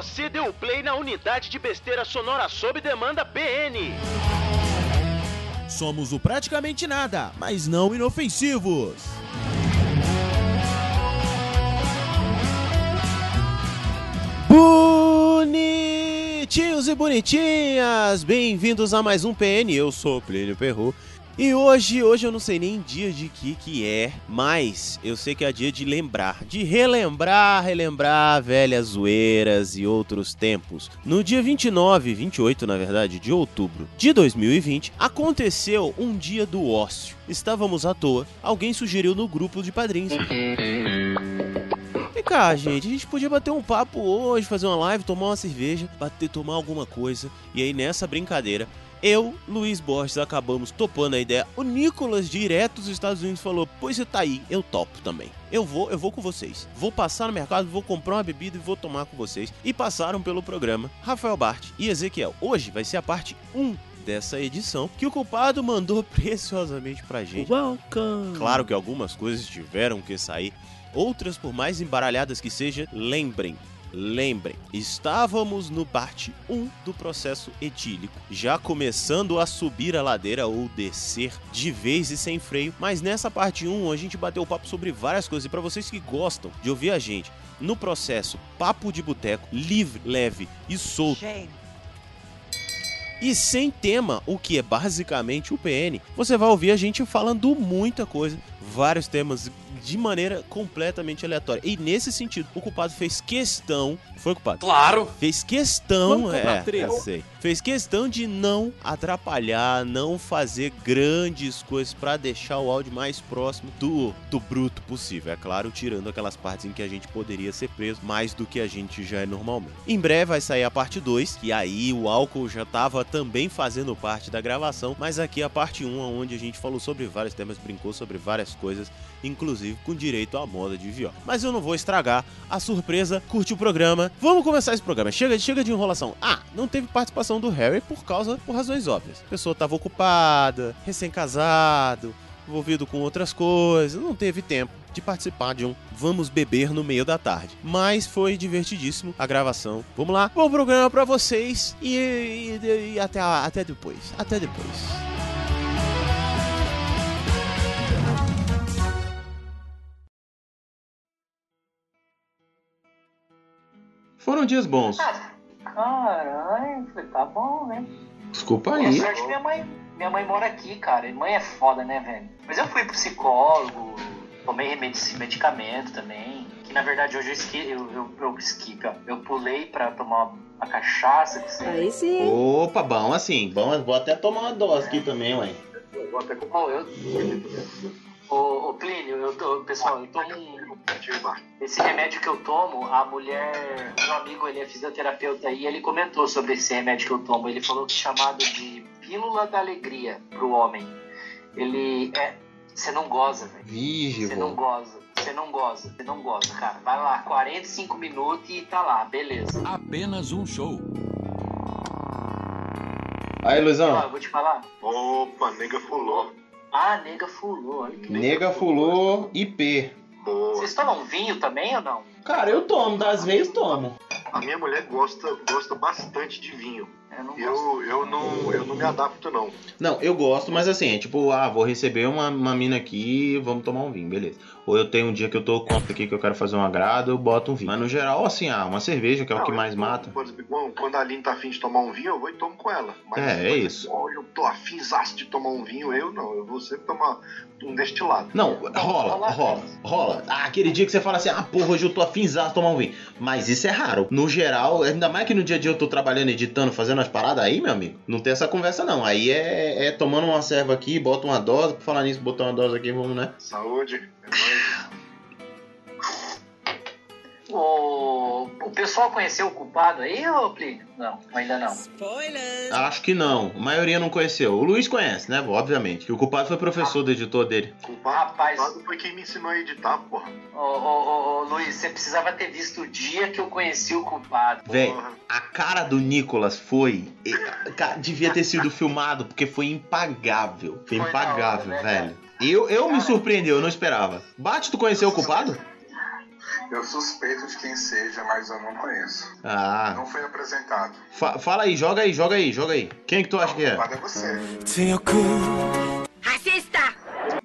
Você deu play na unidade de besteira sonora sob demanda PN. Somos o praticamente nada, mas não inofensivos. Bonitinhos e bonitinhas, bem-vindos a mais um PN. Eu sou Plínio Perru. E hoje, hoje eu não sei nem dia de que que é, mas eu sei que é dia de lembrar, de relembrar, relembrar velhas zoeiras e outros tempos. No dia 29, 28 na verdade, de outubro de 2020, aconteceu um dia do ócio. Estávamos à toa, alguém sugeriu no grupo de padrinhos. Vem cá, gente, a gente podia bater um papo hoje, fazer uma live, tomar uma cerveja, bater, tomar alguma coisa. E aí nessa brincadeira, eu, Luiz Borges, acabamos topando a ideia. O Nicolas, direto dos Estados Unidos, falou: Pois você tá aí, eu topo também. Eu vou, eu vou com vocês. Vou passar no mercado, vou comprar uma bebida e vou tomar com vocês. E passaram pelo programa Rafael Bart e Ezequiel. Hoje vai ser a parte 1 dessa edição que o culpado mandou preciosamente pra gente. Welcome. Claro que algumas coisas tiveram que sair, outras, por mais embaralhadas que seja, lembrem. Lembrem, estávamos no parte 1 do processo etílico, já começando a subir a ladeira ou descer de vez e sem freio, mas nessa parte 1 a gente bateu papo sobre várias coisas. E para vocês que gostam de ouvir a gente no processo papo de boteco, livre, leve e solto, e sem tema, o que é basicamente o PN, você vai ouvir a gente falando muita coisa, vários temas de maneira completamente aleatória. E nesse sentido, o culpado fez questão. Foi culpado? Claro. Fez questão, é, eu sei. Fez questão de não atrapalhar, não fazer grandes coisas pra deixar o áudio mais próximo do, do bruto possível. É claro, tirando aquelas partes em que a gente poderia ser preso mais do que a gente já é normalmente. Em breve vai sair a parte 2, que aí o álcool já tava também fazendo parte da gravação, mas aqui a parte 1, onde a gente falou sobre vários temas, brincou sobre várias coisas, inclusive com direito à moda de viola. Mas eu não vou estragar a surpresa, curte o programa. Vamos começar esse programa. Chega, chega de enrolação. Ah, não teve participação do Harry por causa, por razões óbvias. A pessoa estava ocupada, recém-casado, envolvido com outras coisas, não teve tempo de participar de um Vamos Beber no meio da tarde. Mas foi divertidíssimo a gravação. Vamos lá, bom programa pra vocês e, e- e até, até depois. Até depois. Foram dias bons. Caralho, falei, tá bom, né? Desculpa É sorte que minha mãe, minha mãe mora aqui, cara. E mãe é foda, né, velho? Mas eu fui pro psicólogo, tomei medicamento também. Que na verdade hoje eu esqui, eu, eu, eu ó. Eu pulei pra tomar uma, uma cachaça. Que. Aí sim. Opa, bom assim. Bom, vou até tomar uma dose aqui também, ué. Vou até comprar. eu... Ô, ô Plínio, eu tô, pessoal, eu tomo um. Esse remédio que eu tomo, a mulher, meu amigo, ele é fisioterapeuta e ele comentou sobre esse remédio que eu tomo. Ele falou que é chamado de pílula da alegria pro homem. Ele é. Você não goza, velho. Você não goza. Você não goza, você não goza, cara. Vai lá, 45 minutos e tá lá, beleza. Apenas um show. Aí, Luizão. eu vou te falar. Opa, nega fulô. Ah, nega fulô. Olha que Nega fulô IP. Boa. Vocês tomam vinho também ou não? Cara, eu tomo, das vezes tomo. A minha mulher gosta, gosta bastante de vinho. Eu não. Eu, eu, não, eu não me adapto, não. Não, eu gosto, mas assim, é tipo, ah, vou receber uma, uma mina aqui, vamos tomar um vinho, beleza. Ou eu tenho um dia que eu tô com aqui que eu quero fazer um agrado, eu boto um vinho. Mas no geral, assim, ah, uma cerveja, que é o Não, que eu mais tomo, mata. Por exemplo, quando- a Aline tá afim de tomar um vinho, eu vou e tomo com ela. Mas, É, é exemplo, isso. Olha, eu tô afinzaço de tomar um vinho, eu não. Eu vou sempre tomar um destilado. Não, rola, rola, rola. Ah, aquele dia que você fala assim, ah, porra, hoje eu tô afinzado de tomar um vinho. Mas isso é raro. No geral, ainda mais que no dia a dia eu tô trabalhando, editando, fazendo as paradas aí, meu amigo, não tem essa conversa não. Aí é, é tomando uma serva aqui, bota uma dose, por falar nisso, botar uma dose aqui, vamos, né? Saúde. É nóis. O, o pessoal conheceu o culpado aí, ô Plínio? Não, ainda não. Spoiler! Acho que não. A maioria não conheceu. O Luiz conhece, né? Obviamente. Que o culpado foi professor do editor dele. Culpado, Rapaz. culpado foi quem me ensinou a editar, porra. Ô, ô, ô, ô, Luiz, você precisava ter visto o dia que eu conheci o culpado. Véi, a cara do Nicolas foi. Devia ter sido filmado, porque foi impagável. Foi Foi impagável, hora, né, velho. Eu, eu me surpreendeu, eu não esperava. Bate, tu conheceu o culpado? Eu suspeito de quem seja, mas eu não conheço. Ah, Não foi apresentado. fa- fala aí, joga aí, joga aí, joga aí. Quem que tu acha que é? É você.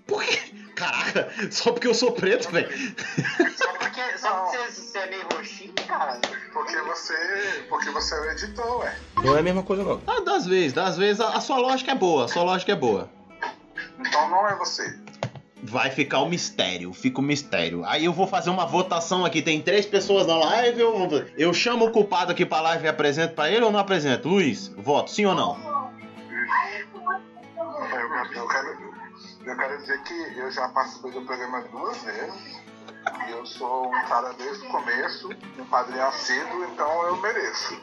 Por quê? Caraca, só porque eu sou preto, velho. Só porque, só porque você, você é meio roxinho, cara. Porque você. Porque você é o editor, ué. Não é a mesma coisa, não. Ah, das vezes, das vezes a, a sua lógica é boa, a sua lógica é boa. Então não é você. Vai ficar o mistério, fica o mistério. Aí eu vou fazer uma votação aqui, tem três pessoas na live, eu, eu chamo o culpado aqui pra live e apresento pra ele ou não apresento? Luiz, voto, sim ou não? Eu, eu quero, eu quero dizer que eu já participei do programa duas vezes. E eu sou um cara desde o começo, um padrinho assíduo, então eu mereço.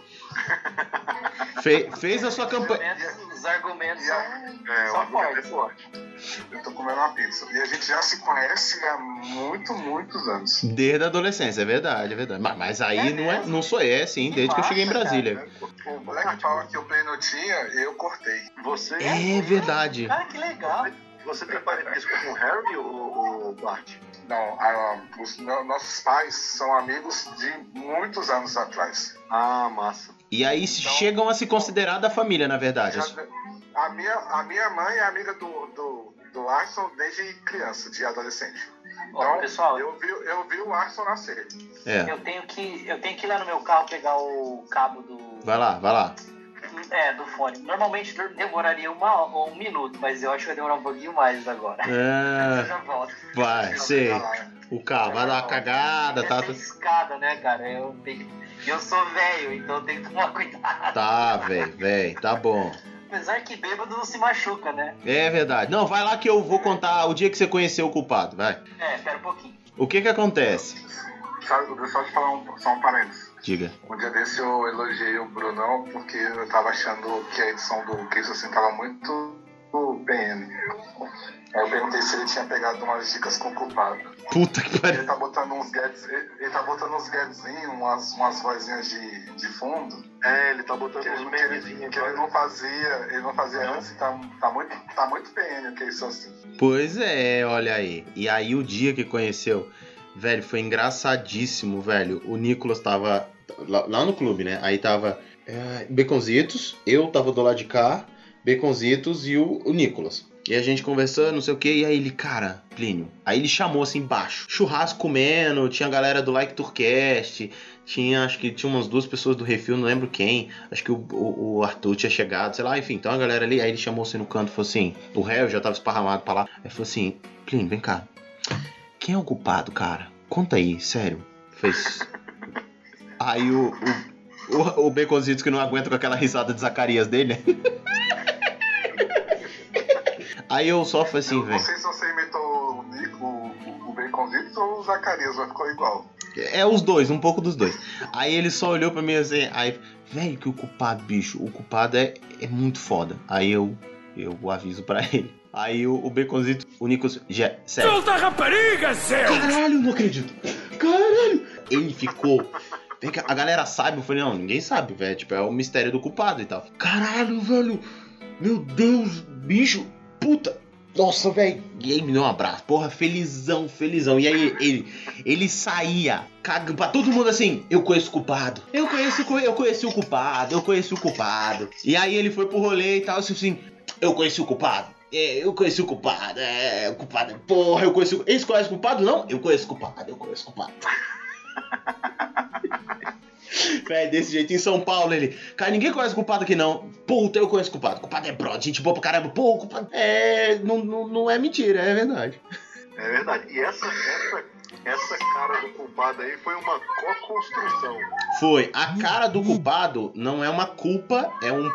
Fe- fez a sua Os campanha. argumentos, os argumentos E são, é, são é fortes. Eu tô comendo uma pizza. E a gente já se conhece há muito, muitos anos. Desde a adolescência, é verdade, é verdade. Mas, mas aí não, é, não sou é, sim, desde que eu cheguei em Brasília. O Black Power que o Pleno tinha, eu cortei. Você, É verdade. Cara, que legal. você tem parentesco com o Harry ou o Bart? Não, a- os no- nossos pais são amigos de muitos anos atrás. Ah, massa. E aí chegam a se considerar da família, na verdade. Já- A minha, a minha mãe é amiga do, do, do Arson desde criança, de adolescente. Ó, Então, pessoal, eu vi, eu vi o Arson nascer. É. eu tenho que eu tenho que ir lá no meu carro pegar o cabo do Vai lá, vai lá. é do fone. Normalmente demoraria uma, um minuto, mas eu acho que vai demorar um pouquinho mais agora. Eu É, já volto. vai, sei. O carro vai dar uma cagada, tá? Essa escada, né, cara? Eu tenho eu sou velho, então eu tenho que tomar cuidado. Tá, velho, velho, tá bom. Apesar que bêbado não se machuca, né? É verdade. Não, vai lá que eu vou contar o dia que você conheceu o culpado, vai. É, espera um pouquinho. O que que acontece? Sabe, eu te falar um, só um parênteses. Diga. Um dia desse eu elogiei o Brunão porque eu tava achando que a edição do Kiss assim tava muito PN. Aí eu perguntei se ele tinha pegado umas dicas com o culpado. Puta que pariu. Ele tá botando uns gads, ele, ele tá botando uns gadzinhos, umas, umas vozinhas de, de fundo. É, ele tá botando Que ele, uns que ele, memezinhos que ele não fazia, ele não fazia antes, e tá, tá, muito, tá muito PN o que isso assim. Pois é, olha aí. E aí o dia que conheceu, velho, foi engraçadíssimo, velho. O Nicolas tava lá, lá no clube, né? Aí tava é, Beconzitos, eu tava do lado de cá, Beconzitos e o, o Nicolas. E a gente conversando, não sei o que, e aí ele, cara, Plínio. Aí ele chamou assim embaixo. Churrasco comendo, tinha a galera do Like Tourcast, tinha, acho que tinha umas duas pessoas do Refil, não lembro quem. Acho que o, o, o Arthur tinha chegado, sei lá, enfim, então a galera ali. Aí ele chamou assim no canto falou assim: o réu já tava esparramado pra lá. Aí falou assim: Plínio, vem cá. Quem é o culpado, cara? Conta aí, sério. Fez. Aí o, o, o, o que não aguenta com aquela risada de Zacarias dele? Aí eu só falei assim, eu não velho. sei se você imitou o Nico, o, o Baconzitos ou o Zacarias, mas ficou igual. É os dois, um pouco dos dois. Aí ele só olhou pra mim assim, aí, velho, que o culpado, bicho, o culpado é, é muito foda. Aí eu, eu aviso pra ele. Aí o, o Beconzito, o Nicolas, já, sério. Solta a rapariga, seu! Caralho, não acredito. Caralho. Ele ficou. Vem cá, A galera sabe, eu falei, não, ninguém sabe, velho. Tipo, é o mistério do culpado e tal. Caralho, velho. Meu Deus, bicho. Puta. Nossa, velho. E aí me deu um abraço. Porra, felizão, felizão. E aí ele, ele saía cagando pra todo mundo assim. Eu conheço o culpado. Eu conheço, eu conheci o culpado. Eu conheci o culpado. E aí ele foi pro rolê e tal, assim. Eu conheci o culpado. É, eu conheci o culpado. É, o culpado. Porra, eu conheci o. Eles conhecem o culpado? Não? Eu conheço o culpado. Eu conheço o culpado. Véi, desse jeito em São Paulo, ele. Cara, ninguém conhece o culpado aqui não. Puta, eu conheço o culpado. O culpado é brother, gente boa pra caramba. Pô, o culpado. É. Não, não, não é mentira, é verdade. É verdade. E essa, essa, essa cara do culpado aí foi uma co-construção. Foi. A cara do culpado não é uma culpa, é um.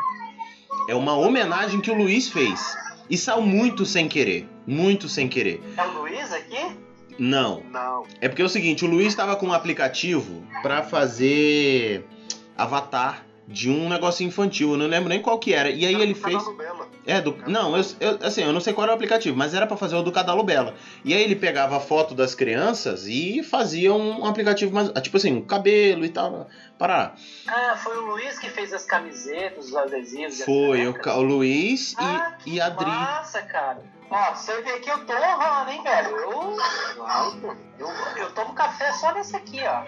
É uma homenagem que o Luiz fez. E saiu muito sem querer. Muito sem querer. É o Luiz aqui? Não. Não. É porque é o seguinte, o Luiz estava com um aplicativo pra fazer avatar de um negócio infantil, eu não lembro nem qual que era. E aí ele Tá fez. bela. É, do. Não, eu, eu- assim, eu não sei qual era o aplicativo, mas era pra fazer o do Cadalo Bela. E aí ele pegava a foto das crianças e fazia um, aplicativo mais. Tipo assim, um cabelo e tal. Para. Ah, foi o Luiz que fez as camisetas, os adesivos. Foi o, o Luiz Ah, e, e a Adri. Massa, cara. Ó, você vê que eu tô honrando, hein, velho? Eu, eu, eu tomo café só nesse aqui, ó.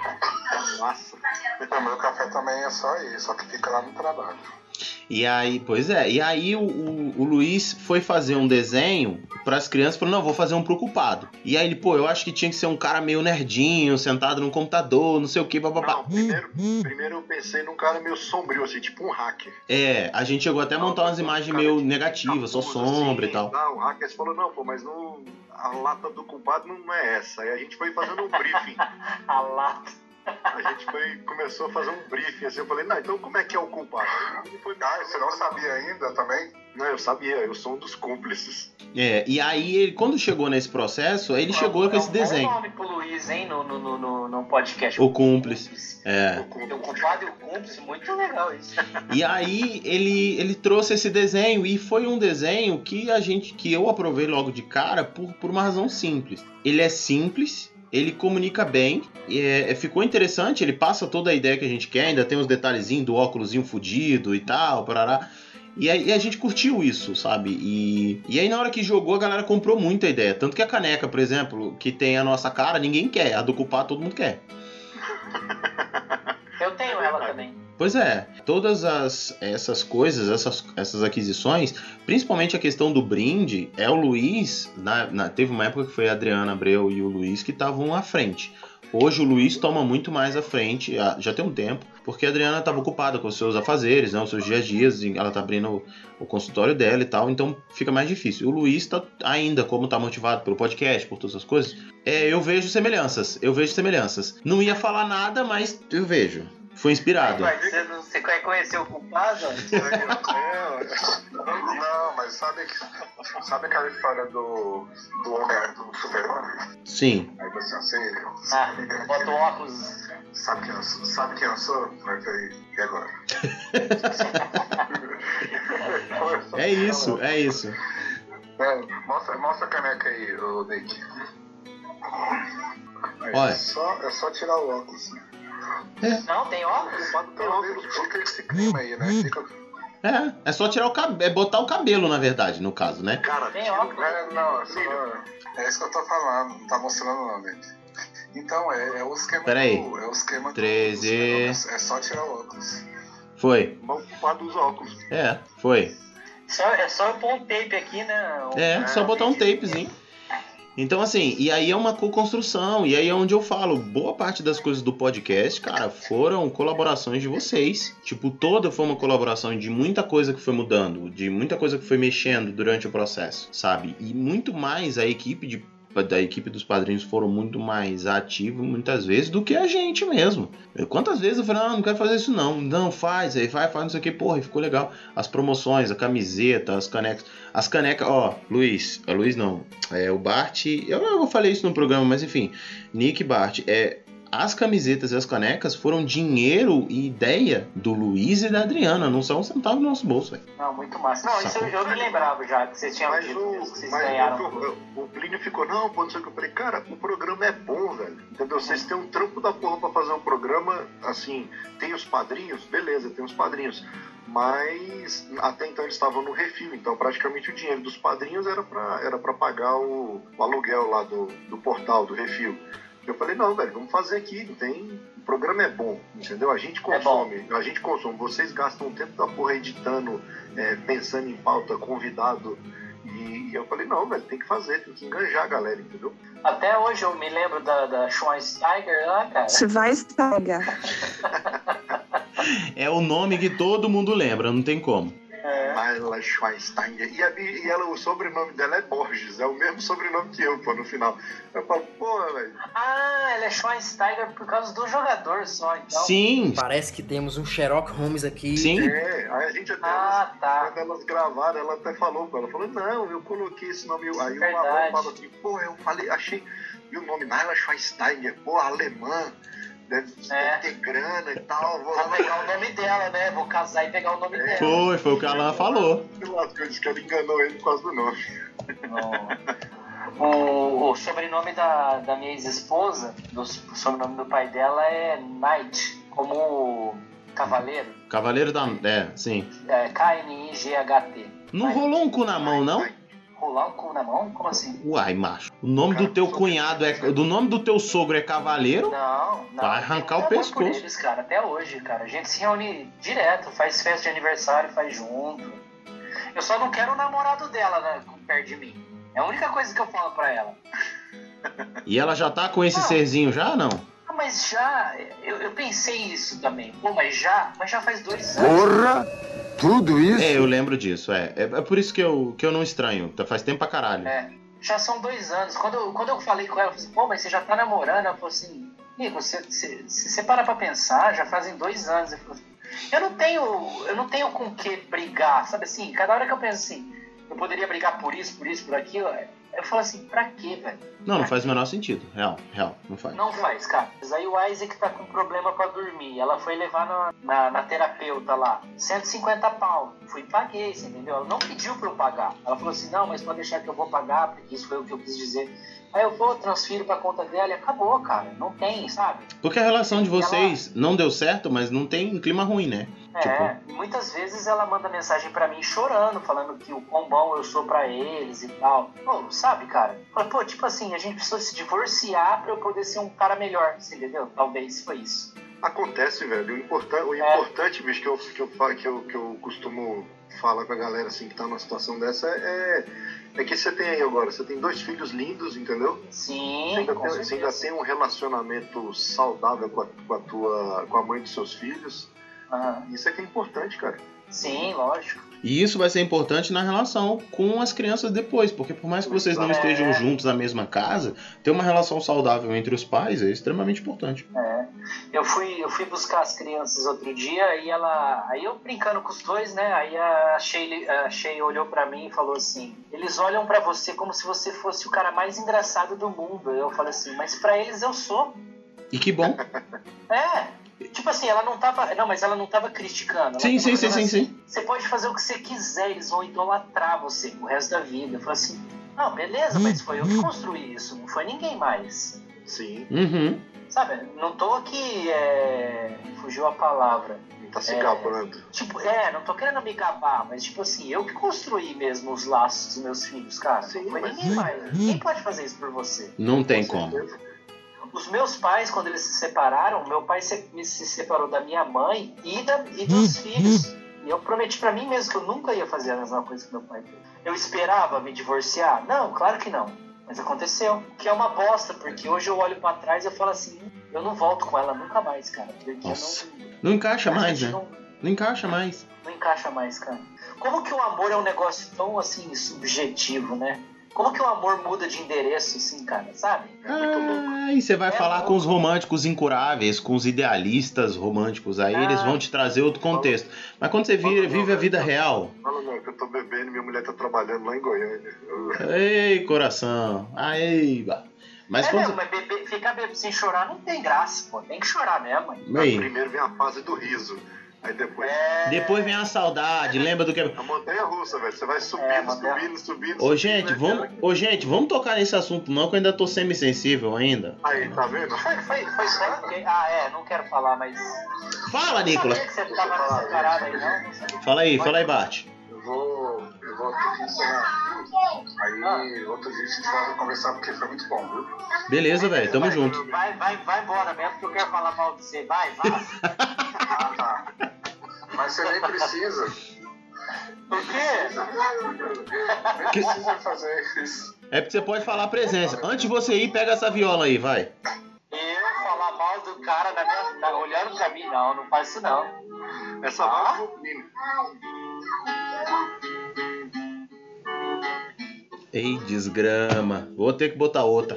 Nossa. O meu café também é só isso, só que fica lá no trabalho. E aí, pois é, e aí o, o, o Luiz foi fazer um desenho para as crianças, falou: "Não, vou fazer um preocupado". E aí ele, pô, eu acho que tinha que ser um cara meio nerdinho, sentado no computador, não sei o que, papapá. Não, primeiro, primeiro eu pensei num cara meio sombrio, assim, tipo um hacker. É, a gente chegou até a montar umas imagens meio negativas, só sombra e tal. Não, o hacker falou, não, pô, mas não, a lata do culpado não é essa. Aí a gente foi fazendo um briefing. A lata. A gente foi, começou a fazer um briefing, assim, eu falei, não, então como é que é o culpado? Foi, Ah, você não sabia ainda também? Não, eu sabia, eu sou um dos cúmplices. É, e aí ele, quando chegou nesse processo, ele chegou com esse desenho. bom nome pro Luiz, hein, no, no, no, no, no podcast. O cúmplice. É. O cúmplice. O culpado e o cúmplice, muito legal isso. E aí ele, ele trouxe esse desenho e foi um desenho que a gente que eu aprovei logo de cara por, por uma razão simples. Ele é simples, ele comunica bem, e é, é- ficou interessante, ele passa toda a ideia que a gente quer, ainda tem os detalhezinhos do óculosinho fudido e tal, parará. E aí e a gente curtiu isso, sabe? E, e aí na hora que jogou, a galera comprou muito a ideia. Tanto que a caneca, por exemplo, que tem a nossa cara, ninguém quer. A do culpado todo mundo quer. Eu tenho ela também. Pois é, todas as, essas coisas, essas, essas aquisições, principalmente a questão do brinde, é o Luiz, na, na- teve uma época que foi a Adriana Abreu e o Luiz que estavam à frente. Hoje o Luiz toma muito mais à frente, ah, já tem um tempo, porque a Adriana estava ocupada com os seus afazeres, né, os seus dias a dias, ela tá abrindo o, o consultório dela e tal, então fica mais difícil. O Luiz tá ainda, como tá motivado pelo podcast, por todas as coisas, é, eu vejo semelhanças, eu vejo semelhanças. Não ia falar nada, mas eu vejo. Fui inspirado. Mas você, não- você quer conhecer o culpado? Não, mas sabe, que, sabe aquela história do, do homem do super-homem? Sim. Aí você assim, Ah, bota o óculos. sabe quem eu sou? Sabe quem eu sou? Mas aí, e agora? É isso, é isso. É, mostra, mostra a caneca aí, o Nick. Aí, Olha. É só, é só tirar o óculos. Não, tem óculos? tem Pelo óculos. fica esse clima aí, né? Fica... É, é só tirar o cabelo, é botar o cabelo, na verdade, no caso, né? Cara, Tem tira- óculos. É, não, é, é isso que eu tô falando, não tá mostrando não, Nick. Então, é, é o esquema Pera aí. do... É o esquema do- 13. do É só tirar o óculos. Foi. Mal culpado dos óculos. É, foi. Só, é só eu pôr um tape aqui, né? É, só botar um tapezinho. Então, assim, e aí é uma co-construção, e aí é onde eu falo, boa parte das coisas do podcast, cara, foram colaborações de vocês. Tipo, toda foi uma colaboração de muita coisa que foi mudando, de muita coisa que foi mexendo durante o processo, sabe? E muito mais a equipe de da equipe dos padrinhos foram muito mais ativos muitas vezes do que a gente mesmo. Eu- Quantas vezes eu falei, não, não quero fazer isso não. Não, faz, aí vai, faz não sei o que, porra, e ficou legal. As promoções, a camiseta, as canecas. As canecas, ó, Luiz, a Luiz não, é o Bart, eu, eu falei isso no programa, mas enfim, Nick Bart, é, as camisetas e as canecas foram dinheiro e ideia do Luiz e da Adriana, não são um centavo no nosso bolso, velho. Não, muito massa. Não, isso eu, eu me lembrava já, que vocês tinham Mas dito o, que vocês mas ganharam. o, o Plínio ficou, não, sei o que. Eu falei, cara, o programa é bom, velho. Entendeu? Vocês têm um trampo da porra pra fazer um programa, assim, tem os padrinhos, beleza, tem os padrinhos. Mas até então eles estavam no refil, então praticamente o dinheiro dos padrinhos era pra, era pra pagar o, o aluguel lá do, do portal, do refil. Eu falei, não, velho, vamos fazer aqui, não tem. O programa é bom, entendeu? A gente consome, a gente consome. Vocês gastam um tempo da porra editando, é, pensando em pauta, convidado. E eu falei, não, velho, tem que fazer, tem que enganjar a galera, entendeu? Até hoje eu me lembro da, da Schweinsteiger lá, cara. Schweinsteiger. É o nome que todo mundo lembra, não tem como. É. Schweinsteiger. E, a, e ela, o sobrenome dela é Borges, é o mesmo sobrenome que eu, pô, no final. Eu falo, pô, velho. Ah, ela é Schweinsteiger por causa do jogador só, então. Sim, Parece que temos um Sherlock Holmes aqui. sim. É, aí a gente até. Ah, tá. Quando elas gravaram, ela até falou com ela. Falou, não, eu coloquei esse nome. Aí o. Marlon falou assim, pô, eu falei, achei. E o nome Ayla Schweinsteiger, pô, alemã. Deve, É. deve ter grana e tal. Vou lá pegar o nome dela, né? Vou casar e pegar o nome dela. Foi, foi o que a Alan falou. Eu disse que ela enganou ele por causa do nome. O, o sobrenome da, da minha ex-esposa, do- o sobrenome do pai dela é Knight, como cavaleiro. Cavaleiro da. É, sim. É, K-N-I-G-H-T. Não rolou um cu na mão, não? Rolar um cu na mão? Como assim? Uai, macho. O nome do teu cunhado é. Do nome do teu sogro é cavaleiro? Não, não. Vai arrancar o pescoço. Eles, cara, até hoje, cara. A gente se reúne direto, faz festa de aniversário, faz junto. Eu só não quero o namorado dela, né, perto de mim. É a única coisa que eu falo pra ela. E ela já tá com esse Não. serzinho já, não? Ah, Mas já, eu, eu pensei isso também. Pô, mas já, mas já faz dois anos. Porra! Tudo isso? É, eu lembro disso, é. É, é por isso que eu, que eu não estranho. Tá- Faz tempo pra caralho. É, já são dois anos. Quando, eu- quando eu falei com ela, eu falei assim, pô, mas você já tá namorando? Ela falou assim, Nico, você, você, você parar pra pensar, já fazem dois anos. Eu, falei, eu não tenho, eu não tenho com que brigar, sabe assim? Cada hora que eu penso assim, eu poderia brigar por isso, por isso, por aquilo, eu falo assim, pra quê, velho? Não, não faz o menor sentido. Real, real, não faz. Não faz, cara. Mas aí o Isaac tá com problema pra dormir. Ela foi levar na, na, na terapeuta lá. 150 pau. Fui e paguei, você entendeu? Ela não pediu pra eu pagar. Ela falou assim, não, mas pode deixar que eu vou pagar, porque isso foi o que eu quis dizer. Aí eu vou, transfiro pra conta dela e acabou, cara. Não tem, sabe? Porque a relação de vocês não deu certo, mas não tem um clima ruim, né? É, e muitas vezes ela manda mensagem pra mim chorando, falando que o quão bom eu sou pra eles e tal. Pô, sabe, cara? Fala, Pô, tipo assim, a gente precisou se divorciar pra eu poder ser um cara melhor, você entendeu? Talvez foi isso. Acontece, velho. O, importan o É. importante, bicho, que eu, que, eu, que, eu, que eu costumo falar com a galera assim que tá numa situação dessa é, é que você tem aí agora, você tem dois filhos lindos, entendeu? Você Sim, ainda, com tem, você ainda tem um relacionamento saudável com a, com a tua com a mãe dos seus filhos. Aham. Isso é que é importante, cara. Sim, lógico. E isso vai ser importante na relação com as crianças depois, porque por mais que vocês não É. estejam juntos na mesma casa, ter uma relação saudável entre os pais é extremamente importante. É. Eu fui, eu fui buscar as crianças outro dia e ela. Aí eu brincando com os dois, né? Aí a Shay, a Shay olhou pra mim e falou assim: Eles olham pra você como se você fosse o cara mais engraçado do mundo. Eu falei assim, mas pra eles eu sou. E que bom. É. Tipo assim, ela não tava. Não, mas ela não tava criticando. Ela Sim, tava sim, sim, sim, sim. Você pode fazer o que você quiser, eles vão idolatrar você o resto da vida. Eu falei assim, não, beleza, mas foi eu que construí isso, não foi ninguém mais. Sim, Uhum. Sabe, não tô aqui. É... Fugiu a palavra. tá se É. gabando. Tipo, é, não tô querendo me gabar, mas tipo assim, eu que construí mesmo os laços dos meus filhos, cara. Sim, não foi mas- ninguém mais. Ninguém pode fazer isso por você. Não tem Com como. certeza. Os meus pais, quando eles se separaram, meu pai se, se separou da minha mãe e, da, e dos filhos. E eu prometi pra mim mesmo que eu nunca ia fazer a mesma coisa que meu pai fez. Eu esperava me divorciar? Não, claro que não. Mas aconteceu. Que é uma bosta, porque hoje eu olho pra trás e eu falo assim, eu não volto com ela nunca mais, cara. Porque Nossa. eu não. Não encaixa mais, né? não- Não encaixa mais. não encaixa mais, cara. Como que o amor é um negócio tão assim subjetivo, né? Como que o amor muda de endereço, assim, cara, sabe? É muito louco. Ah, e você vai É falar louco. com os românticos incuráveis, com os idealistas românticos, aí Ah. eles vão te trazer outro contexto. Mas quando você vi- vive a vida real, Fala não, que eu tô bebendo e minha mulher tá trabalhando lá em Goiânia. Eu- ei, coração, aí, ba. mas é quando mesmo, mas beber, ficar bebendo sem chorar não tem graça, pô. Tem que chorar mesmo. Primeiro vem a fase do riso. Aí depois. É... depois vem a saudade, lembra do que A montanha russa, velho. Você vai subindo, É, subindo, subindo. Ô subindo, gente, né? vamos, ô gente, vamos tocar nesse assunto não, que eu ainda tô semi-sensível ainda. Aí, tá vendo? Foi, foi, foi só. Ah, é, não quero falar, mas... Fala, Nicolas. Aí, não? Fala aí, fala aí, Bart. Eu vou. Eu vou aqui encerrar. Aí outro dia a gente a conversar porque foi muito bom, viu? Beleza, velho, tamo junto. Vai, vai, vai embora mesmo, porque eu quero falar mal de você. Vai, vai. Ah, tá. Mas você nem precisa. Por quê? Nem precisa fazer isso. É porque você pode falar a presença. Antes de você ir, pega essa viola aí, vai. Eu falar mal do cara na minha, na- olhando pra mim, não, não faz isso não. Essa Ah? Ei, desgrama. Vou ter que botar outra.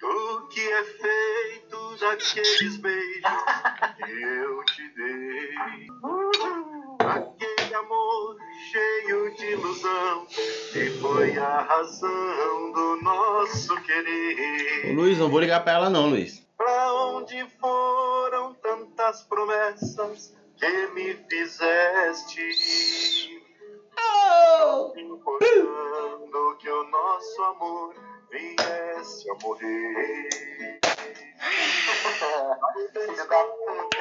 Do que é feito daqueles beijos que eu te dei. Aquele amor cheio de ilusão que foi a razão do nosso Ô, querer. Luiz, não vou ligar pra ela não, Luiz. Pra onde foram tantas promessas que me fizeste? Importando que o nosso amor viesse a morrer.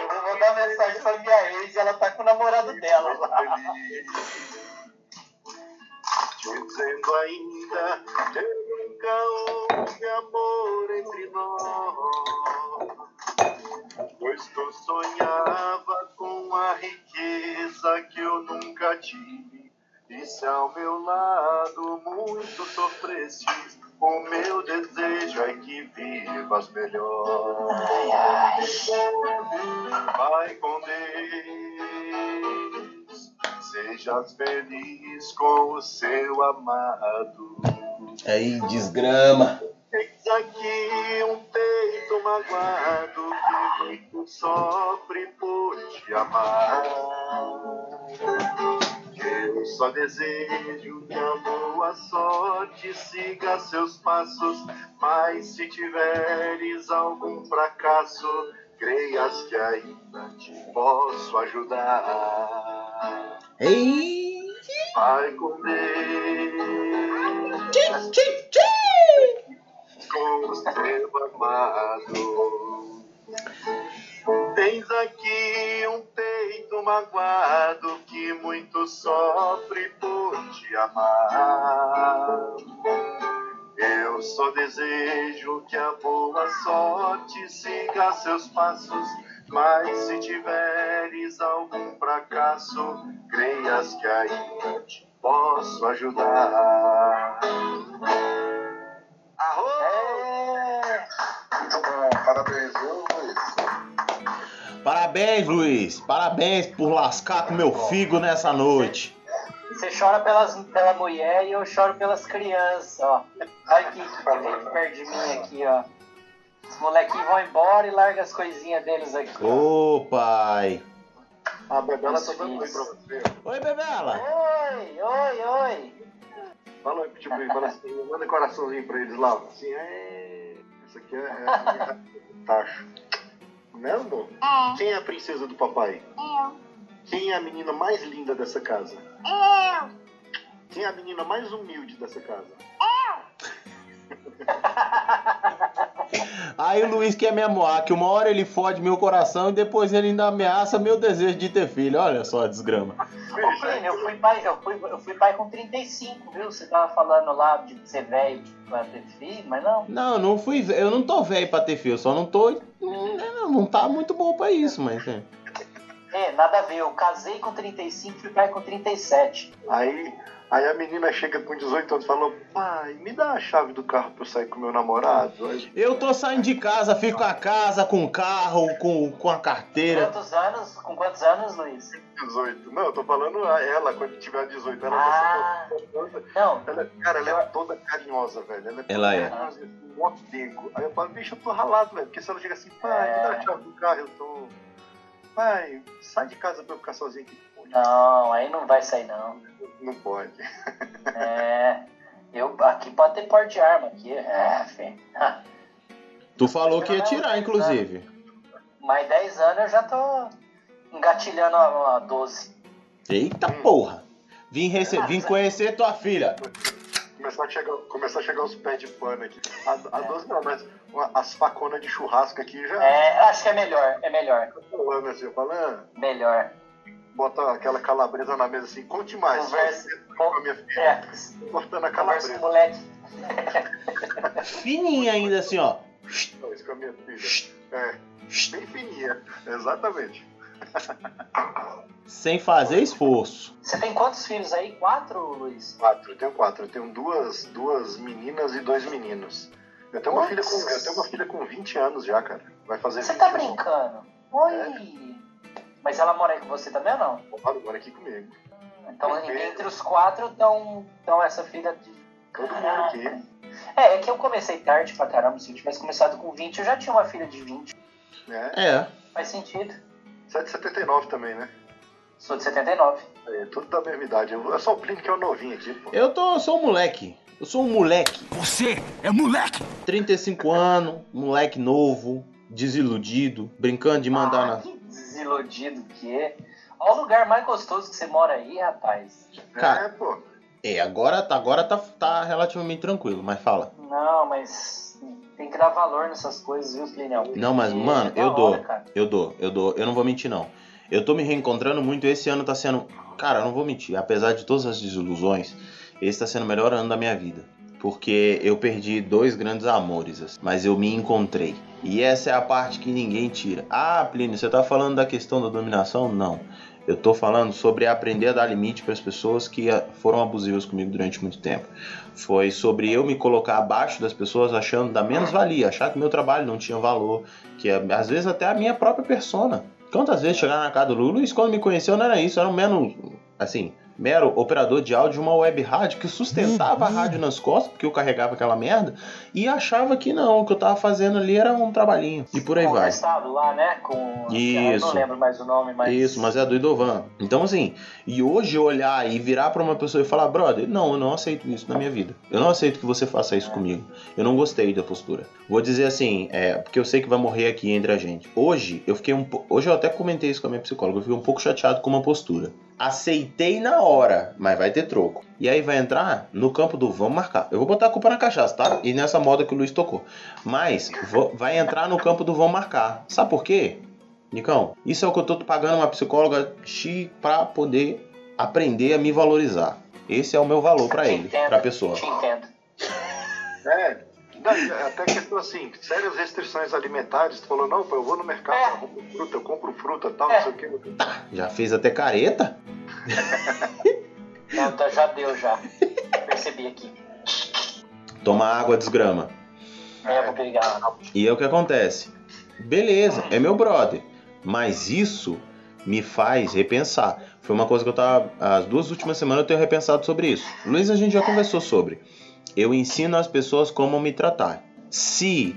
Eu vou dar mensagem pra minha ex e ela tá com o namorado dela lá. Dizendo ainda nunca houve amor entre nós. Pois tu sonhava com a riqueza que eu nunca tive. E se ao meu lado muito sofresses, o meu desejo é que vivas melhor. Vai com Deus, sejas feliz com o seu amado. Aí, desgrama. Eis aqui um peito magoado que muito sofre por te amar. Eu só desejo que a boa sorte siga seus passos, mas se tiveres algum fracasso, creias que ainda te posso ajudar. Ei! Vai com Deus. Com o seu amado. Tens aqui um peito magoado que muito sofre por te amar. Eu só desejo que a boa sorte siga seus passos, mas se tiveres algum fracasso, creias que ainda te posso ajudar. Arro! Muito bom, parabéns, Luiz? Parabéns, Luiz. Parabéns por lascar com meu figo nessa noite. Você chora pelas, pela mulher e eu choro pelas crianças, ó. Olha aqui, perto de mim aqui, ó. Os molequinhos vão embora e larga as coisinhas deles aqui. Ô, pai. A Bebela Os tá dando oi pra você. Oi, Bebela. Oi, oi, oi. Fala oi fala assim, manda um coraçãozinho pra eles lá. Assim, é. Essa aqui é. é Tacho. Mesmo? Quem é a princesa do papai? Eu. Quem é a menina mais linda dessa casa? Eu. Quem é a menina mais humilde dessa casa? Aí o Luiz quer me amoar, que uma hora ele fode meu coração e depois ele ainda ameaça meu desejo de ter filho. Olha só a desgrama. Ô, Plínio, eu fui pai, eu fui, eu fui pai com 35, viu? Você tava falando lá de ser velho pra ter filho, mas não. Não, não fui. Eu não tô velho pra ter filho, eu só não tô. Não, não tá muito bom pra isso, mas. é. É, nada a ver. Eu casei com 35 fui pai com 37. Aí, aí a menina chega com 18 anos e fala: Pai, me dá a chave do carro pra eu sair com meu namorado. Aí, Eu tô saindo de casa, fico com a casa, com o carro, com, com a carteira. Quantos anos? Com quantos anos, Luiz? 18. Não, eu tô falando a ela quando tiver 18. Ela Ah. toda. Não, Ela, cara, ela é toda carinhosa, velho. Ela é, Ela é. carinhosa, Um. Aí eu falo, bicho, eu tô ralado, velho. Porque se ela chega assim, pai, me dá a chave do carro, eu tô. Pai, sai de casa pra eu ficar sozinho aqui. Não, aí não vai sair não. Não pode. É. Eu, aqui pode ter porte de arma aqui. É, filho. Tu falou que ia tirar, inclusive. mais 10 anos eu já tô engatilhando a, a 12. Eita porra! Vim, rece... Vim conhecer tua filha. Começar a chegar, começar a chegar os pés de pano aqui. A, a 12 não, mas as faconas de churrasco aqui já É, acho que é melhor, é melhor. falando assim, eu falo, ah, Melhor. Bota aquela calabresa na mesa assim, conte mais. Conversa- com a minha filha. É, Cortando a conversa calabresa. o moleque. Fininha ainda assim, ó. Não, isso com a minha filha. É, bem fininha, exatamente. Sem fazer esforço. Você tem quantos filhos aí? Quatro, Luiz? Quatro, eu tenho quatro. Eu tenho duas, duas meninas e dois meninos. Eu tenho, uma filha com, eu tenho uma filha com 20 anos já, cara. Vai fazer Você 20 tá anos. brincando? Oi! Mas ela mora aí com você também ou não? Claro, mora aqui comigo. Então entre os quatro estão então essa filha de. Todo mundo aqui. É, é que eu comecei tarde pra caramba. Se eu tivesse começado com 20, eu já tinha uma filha de 20. Né? É. Faz sentido. Você é de 79 também, né? Sou de 79. É, tudo da mesma idade. Eu- É só o Plínio que é o novinho aqui, pô. Eu tô, eu sou um moleque. Eu sou um moleque. Você é moleque! 35 anos, moleque novo, desiludido, brincando de mandar ah, na. que desiludido que é. Olha o lugar mais gostoso que você mora aí, rapaz. Cara. É, pô. É, agora, tá- agora tá, tá relativamente tranquilo, mas fala. Não, mas tem que dar valor nessas coisas, viu, Plinel? Não, mas, mano, é da eu dou. cara. Eu dou, eu dou. Eu não vou mentir, não. Eu tô me reencontrando muito. Esse ano tá sendo. Cara, eu não vou mentir. Apesar de todas as desilusões, esse tá sendo o melhor ano da minha vida. Porque eu perdi dois grandes amores, assim, mas eu me encontrei. E essa é a parte que ninguém tira. Ah, Plínio, você tá falando da questão da dominação? Não. Eu tô falando sobre aprender a dar limite para as pessoas que foram abusivas comigo durante muito tempo. Foi sobre eu me colocar abaixo das pessoas achando da menos valia, achar que meu trabalho não tinha valor, que é, às vezes até a minha própria persona. Quantas vezes chegar na casa do Lula, Luiz, quando me conheceu, não era isso, era um menos, assim, mero operador de áudio de uma web rádio que sustentava a rádio nas costas, porque eu carregava aquela merda, e achava que não, o que eu tava fazendo ali era um trabalhinho. E por aí Com o vai. Estado lá, né? Com... Eu Isso. não lembro mais o nome, mas... Isso, mas é do Idovan. Então, assim, e hoje eu olhar e virar pra uma pessoa e falar, brother, não, eu não aceito isso na minha vida. Eu não aceito que você faça isso comigo. Eu não gostei da postura. Vou dizer assim, é, porque eu sei que vai morrer aqui entre a gente. Hoje, eu fiquei um. Hoje eu até comentei isso com a minha psicóloga, eu fiquei um pouco chateado com uma postura. Aceitei na hora, mas vai ter troco. E aí vai entrar no campo do vamos marcar. Eu vou botar a culpa na cachaça, tá? E nessa moda que o Luiz tocou. Mas vai entrar no campo do vamos marcar. Sabe por quê? Nicão, isso é o que eu tô pagando uma psicóloga X pra poder aprender a me valorizar. Esse é o meu valor pra Te ele, entendo, pra pessoa. Te entendo. É, até questão assim, sérias restrições alimentares, tu falou, não, pô, eu vou no mercado, É. eu compro fruta, eu compro fruta tal, É. não sei o que. Já fez até careta? Não, tá- já deu, já. Percebi aqui. Toma água, desgrama. É, vou pegar. E é o que acontece. Beleza, é meu brother. Mas isso me faz repensar. Foi uma coisa que eu tava. As duas últimas semanas eu tenho repensado sobre isso. Luiz, a gente já conversou sobre. Eu ensino as pessoas como me tratar. Se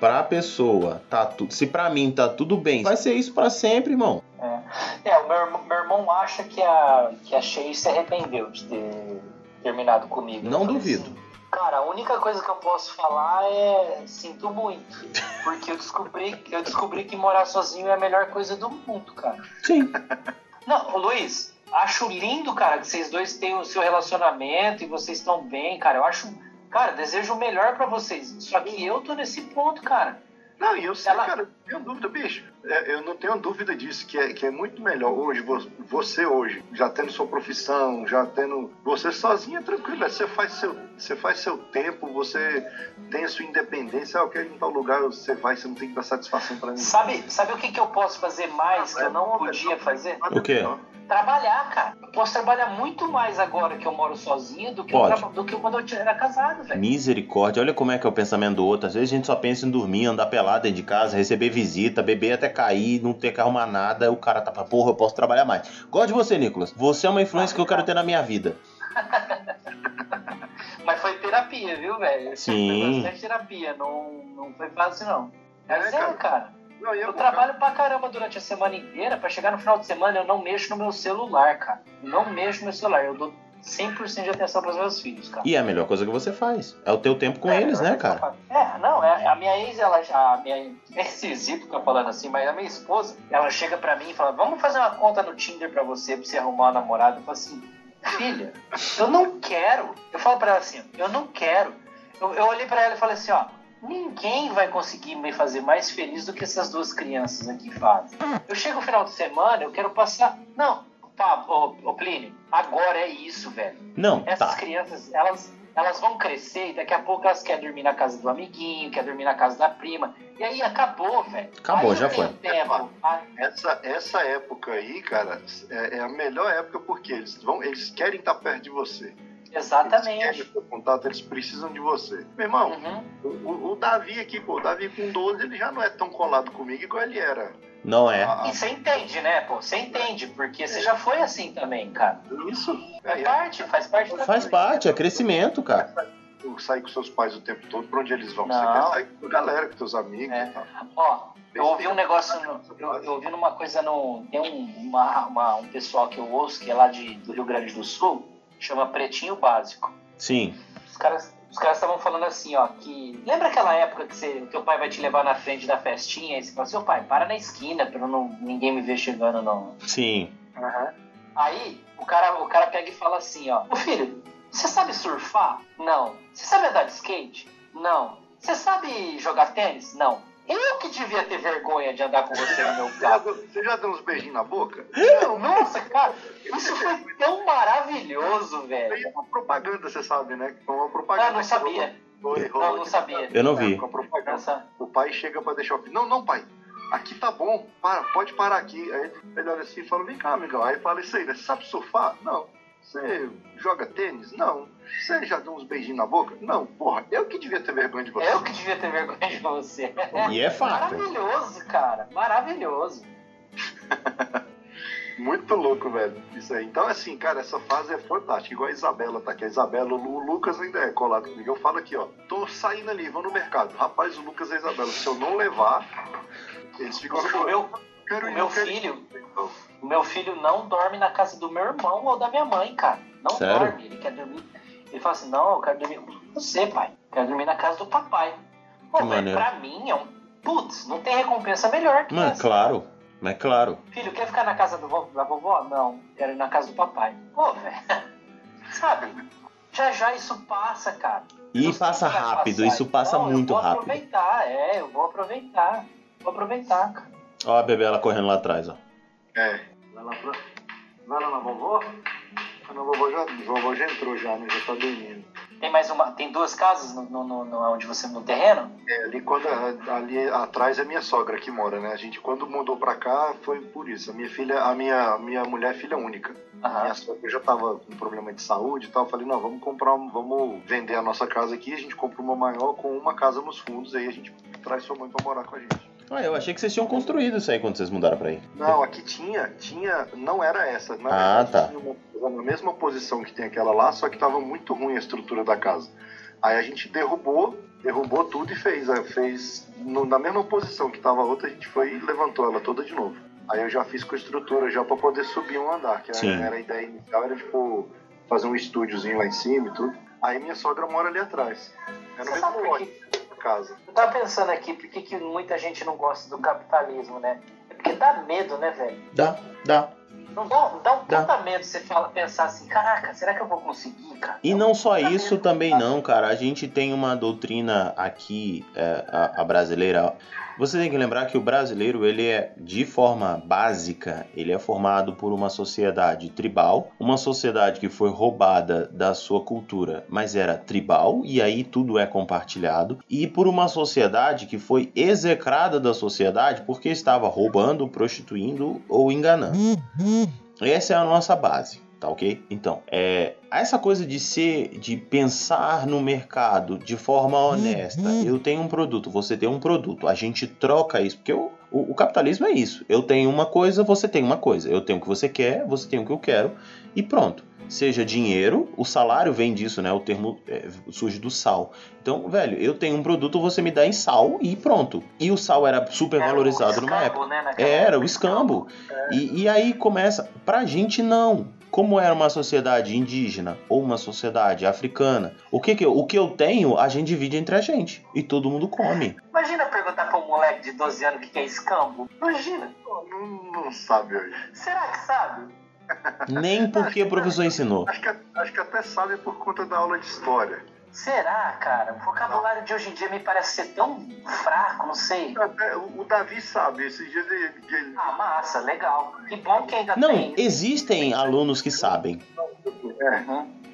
pra pessoa tá tudo. Se pra mim tá tudo bem, vai ser isso pra sempre, irmão. É, o meu, irmão- meu irmão acha que a, que a Shay se arrependeu de ter terminado comigo. Não duvido. assim, Cara, a única coisa que eu posso falar é sinto muito. Porque eu descobri, eu descobri que morar sozinho é a melhor coisa do mundo, cara. Sim. Não, Luiz, acho lindo, cara, que vocês dois têm o seu relacionamento e vocês estão bem, cara. Eu acho. Cara, desejo o melhor pra vocês. Só que eu tô nesse ponto, cara. Não, e eu sei, Ela- cara, tenho dúvida, bicho. É, eu não tenho dúvida disso, que é, que é muito melhor hoje, vo- você hoje, já tendo sua profissão, já tendo. Você sozinho é tranquilo, você faz seu, você faz seu tempo, você tem a sua independência, ah, eu quero ir em tal lugar, você vai, você não tem que dar satisfação pra ninguém. Sabe, sabe o que, que eu posso fazer mais que eu não podia fazer? O quê? Trabalhar, cara. Eu posso trabalhar muito mais agora que eu moro sozinho do que, eu do que quando eu era casado, velho. Misericórdia, olha como é que é o pensamento do outro. Às vezes a gente só pensa em dormir, andar pelado dentro de casa, receber visita, beber até cair, não ter que arrumar nada. O cara tá pra porra, eu posso trabalhar mais. Gosto de você, Nicolas. Você é uma influência que eu quero ter na minha vida. Mas foi terapia, viu, velho? Sim. Foi bastante terapia. Não, não foi fácil, não. Mas É, é, cara. cara. Não, e Eu trabalho pra caramba durante a semana inteira, pra chegar no final de semana eu não mexo no meu celular, cara. Não mexo no meu celular. Eu dou 100% de atenção pros meus filhos, cara. E é a melhor coisa que você faz. É o teu tempo com É, eles, né, cara? É, não, é, a minha ex, ela já. A minha, é esquisito ficar falando assim, mas a minha esposa, ela chega pra mim e fala: Vamos fazer uma conta no Tinder pra você, pra você arrumar uma namorada. Eu falo assim: Filha, eu não quero. Eu falo pra ela assim: Eu não quero. Eu, eu olhei pra ela e falei assim: Ó, ninguém vai conseguir me fazer mais feliz do que essas duas crianças aqui fazem. Eu chego no final de semana, eu quero passar. Não, pá, ô, ô Plínio, agora é isso, velho. Não, Essas tá. crianças, elas, elas vão crescer e daqui a pouco elas querem dormir na casa do amiguinho, querem dormir na casa da prima. E aí acabou, velho. Acabou, Aí já foi. Tempo. Ah, Essa, essa época aí, cara, é, é a melhor época porque eles vão, eles querem estar perto de você. Eles exatamente. querem ter contato, eles precisam de você. Meu irmão, Uhum. o, o- o Davi aqui, pô, o Davi com 12, ele já não é tão colado comigo igual ele era. Não é. Ah, E você entende, né, pô? Você entende, porque você já foi assim também, cara. isso. Faz É, parte, faz parte da Faz parte, é crescimento, cara. sair com seus pais o tempo todo, pra onde eles vão? Você Não. quer sair com a galera, com teus amigos É. e tal. Ó, eu ouvi um negócio, eu, eu ouvi numa coisa no. Tem um, uma- uma- um pessoal que eu ouço, que é lá de, do Rio Grande do Sul, chama Pretinho Básico. Sim. Os caras os caras estavam falando assim, ó, que. Lembra aquela época que você, o teu pai vai te levar na frente da festinha e você fala, seu pai, para na esquina pra não, ninguém me ver chegando, não. Sim. Aí o cara, o cara pega e fala assim, ó, ô filho, você sabe surfar? Não. Você sabe andar de skate? Não. você sabe jogar tênis? Não. Eu que devia ter vergonha de andar com você no meu carro. Você já deu uns beijinhos na boca? Não, nossa, cara, isso foi tão maravilhoso, velho. Foi uma propaganda, você sabe, né? Foi uma propaganda. Ah, não sabia. Foi, não, não sabia. Eu não vi. Com a propaganda. O pai chega pra deixar o filho. Não, não, pai. Aqui tá bom, para, pode parar aqui. Aí ele olha assim e fala, vem cá, amigão. Aí fala isso aí, né? Você sabe surfar? Não. Você joga tênis? Não. Você já deu uns beijinhos na boca? Não. Porra, eu que devia ter vergonha de você. Eu que devia ter vergonha de você. E é fato. Maravilhoso, cara. Maravilhoso. Muito louco, velho. Isso aí. Então, assim, cara, essa fase é fantástica. Igual a Isabela tá aqui. A Isabela, o Lucas ainda é colado comigo. Eu falo aqui, ó. Tô saindo ali, vou no mercado. Rapaz, o Lucas e a Isabela, se eu não levar, eles ficam O meu, o meu filho. O meu filho não dorme na casa do meu irmão ou da minha mãe, cara. Não Sério? dorme. Ele quer dormir. Ele fala assim: não, eu quero dormir com você, pai. Eu quero dormir na casa do papai. Pô, Que mas pra mim é um. Putz, não tem recompensa melhor que Mas essa. claro, mas claro. Filho, quer ficar na casa do vo- da vovó? Não, quero ir na casa do papai. Pô, velho. Sabe? Já já isso passa, cara. E passa rápido, passar. isso passa Então, muito eu vou rápido. aproveitar, é, eu vou aproveitar. Vou aproveitar, cara. Ó a Bebela correndo lá atrás, ó. É. Vai lá, pra... Vai lá na vovó. A vovó já, a vovó já entrou já, né? Já tá dormindo. Tem mais uma. Tem duas casas no, no, no, no- onde você no terreno? É, ali, quando, ali atrás é minha sogra que mora, né? A gente, quando mudou pra cá, foi por isso. A minha filha, a minha, minha mulher é filha única. Aham. Minha sogra já tava com problema de saúde e tal. Eu falei, não, vamos comprar, um- vamos vender a nossa casa aqui. A gente compra uma maior com uma casa nos fundos. Aí a gente traz sua mãe pra morar com a gente. Ah, eu achei que vocês tinham construído isso aí quando vocês mudaram pra aí. Não, aqui tinha, tinha, não era essa. Na Ah, verdade, tá. tinha uma, na mesma posição que tem aquela lá, só que tava muito ruim a estrutura da casa. Aí a gente derrubou, derrubou tudo e fez, eh, fez no- na mesma posição que tava a outra, a gente foi e levantou ela toda de novo. Aí eu já fiz com a estrutura já para poder subir um andar, que era, era a ideia inicial, era tipo fazer um estúdiozinho lá em cima e tudo. Aí minha sogra mora ali atrás. É no Você mesmo lote casa. Eu tava pensando aqui, por que, que muita gente não gosta do capitalismo, né? É porque dá medo, né, velho? Dá, dá. Não dá, dá um medo você fala, pensar assim, caraca, será que eu vou conseguir, cara? E não só isso também não, cara. A gente tem uma doutrina aqui, é, a, a brasileira. Você tem que lembrar que o brasileiro, ele é, de forma básica, ele é formado por uma sociedade tribal, uma sociedade que foi roubada da sua cultura, mas era tribal, e aí tudo é compartilhado, e por uma sociedade que foi execrada da sociedade porque estava roubando, prostituindo ou enganando. Essa é a nossa base, tá ok? Então, é, essa coisa de ser, de pensar no mercado de forma honesta. Eu tenho um produto, você tem um produto, a gente troca isso, porque o, o capitalismo é isso. Eu tenho uma coisa, você tem uma coisa. Eu tenho o que você quer, você tem o que eu quero, e pronto. Seja dinheiro, o salário vem disso, né? O termo é, surge do sal. Então, velho, eu tenho um produto, você me dá em sal e pronto. E o sal era super Era o valorizado numa escambo, época. Né, Era, o escambo. E, e aí começa. Pra gente, não. Como era uma sociedade indígena ou uma sociedade africana, o que, que, eu, o que eu tenho, a gente divide entre a gente. E todo mundo come. Imagina perguntar pra um moleque de 12 anos o que é escambo. Imagina. Não, não sabe hoje. Será que sabe? Nem porque o professor ensinou. Acho que, acho que até sabe por conta da aula de história. Será, cara? O vocabulário de hoje em dia me parece ser tão fraco, não sei. Até o Davi sabe, esses dias ele. ele- Ah, massa, legal. Que bom que ainda Não, tem. existem alunos que sabem. é,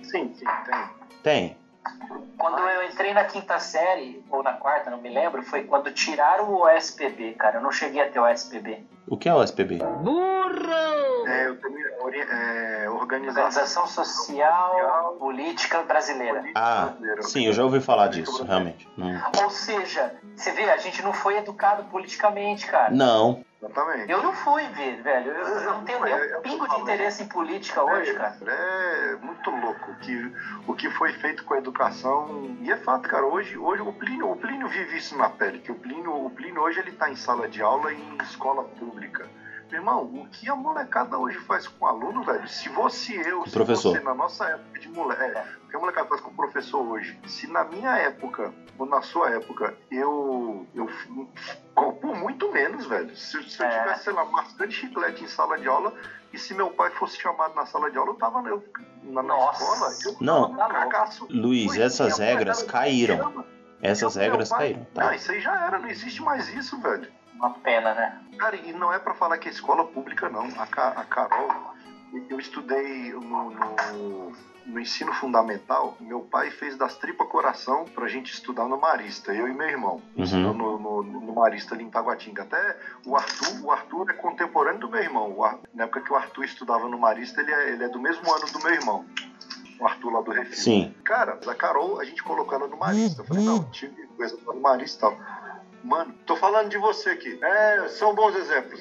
sim, sim, tem. Tem. Quando eu entrei na quinta série, ou na quarta, não me lembro, foi quando tiraram o OSPB, cara. Eu não cheguei a ter o OSPB. O que é o SPB? É, eu também, é, organização. Organização Social Política Brasileira. Ah, sim, eu já ouvi falar disso, realmente. Hum. Ou seja, você vê, a gente não foi educado politicamente, cara. Não. Exatamente. Eu não fui, ver, velho. Eu, eu não tenho nem um pingo de interesse em política hoje, cara. É muito louco que, o que foi feito com a educação. E é fato, cara. Hoje, hoje o, Plínio, o Plínio vive isso na pele. Que o Plínio, o Plínio hoje ele tá em sala de aula e em escola pública. Meu irmão, o que a molecada hoje faz com o aluno, velho? Se fosse eu, se Professor. você na nossa época de moleque. É, o que a molecada faz com o professor hoje? Se na minha época, ou na sua época, eu. eu por muito menos, velho. Se, se eu É. tivesse, sei lá, mascando chiclete em sala de aula, e se meu pai fosse chamado na sala de aula, eu tava eu, na, na Nossa. escola, eu Não. um cagaço. Luiz, em essas regras caíram. Essas Eu- regras pai- caíram. Tá. Não, isso aí já era, não existe mais isso, velho. Uma pena, né? Cara, e não é pra falar que é escola pública, não. A, Ca- a Carol, eu estudei no, no, no ensino fundamental. Meu pai fez das tripas coração pra gente estudar no Marista, eu e meu irmão. Uhum. No, no, no Marista ali em Taguatinga. Até o Arthur, o Arthur é contemporâneo do meu irmão. O Ar- na época que o Arthur estudava no Marista, ele é, ele é do mesmo ano do meu irmão. O Arthur lá do Refil. Sim. Cara, a Carol, a gente colocou ela no Marista. Eu falei, não, tive coisa no Marista e tal. Mano, tô falando de você aqui. É, são bons exemplos.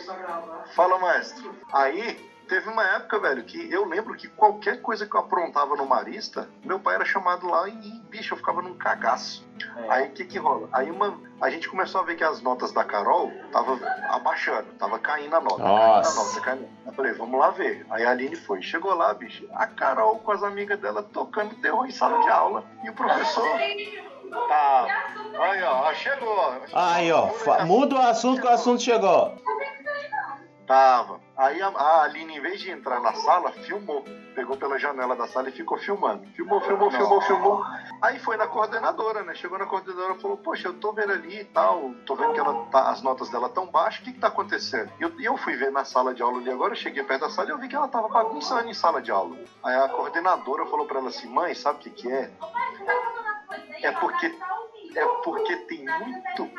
Fala, maestro. Aí, teve uma época, velho, que eu lembro que qualquer coisa que eu aprontava no Marista, meu pai era chamado lá e, bicho, eu ficava num cagaço. É. Aí, o que que rola? Aí, uma, a gente começou a ver que as notas da Carol tava abaixando, tava caindo a nota. Nossa. Caindo a nota, caindo. Eu falei, vamos lá ver. Aí a Aline foi. Chegou lá, bicho, a Carol com as amigas dela tocando terror em sala de aula. E o professor... Tá. Aí, ó, chegou. Aí, ó, muda o assunto que o assunto chegou. Tava. Aí a, a Aline, em vez de entrar na sala, filmou. Pegou pela janela da sala e ficou filmando. Filmou, filmou, filmou, filmou. Aí foi na coordenadora, né? Chegou na coordenadora e falou: Poxa, eu tô vendo ali e tal, tô vendo que ela tá- as notas dela tão baixas, o que que tá acontecendo? E eu, eu fui ver na sala de aula ali agora, eu cheguei perto da sala e eu vi que ela tava bagunçando em sala de aula. Aí a coordenadora falou pra ela assim: Mãe, sabe o que que é? É porque, é porque tem muito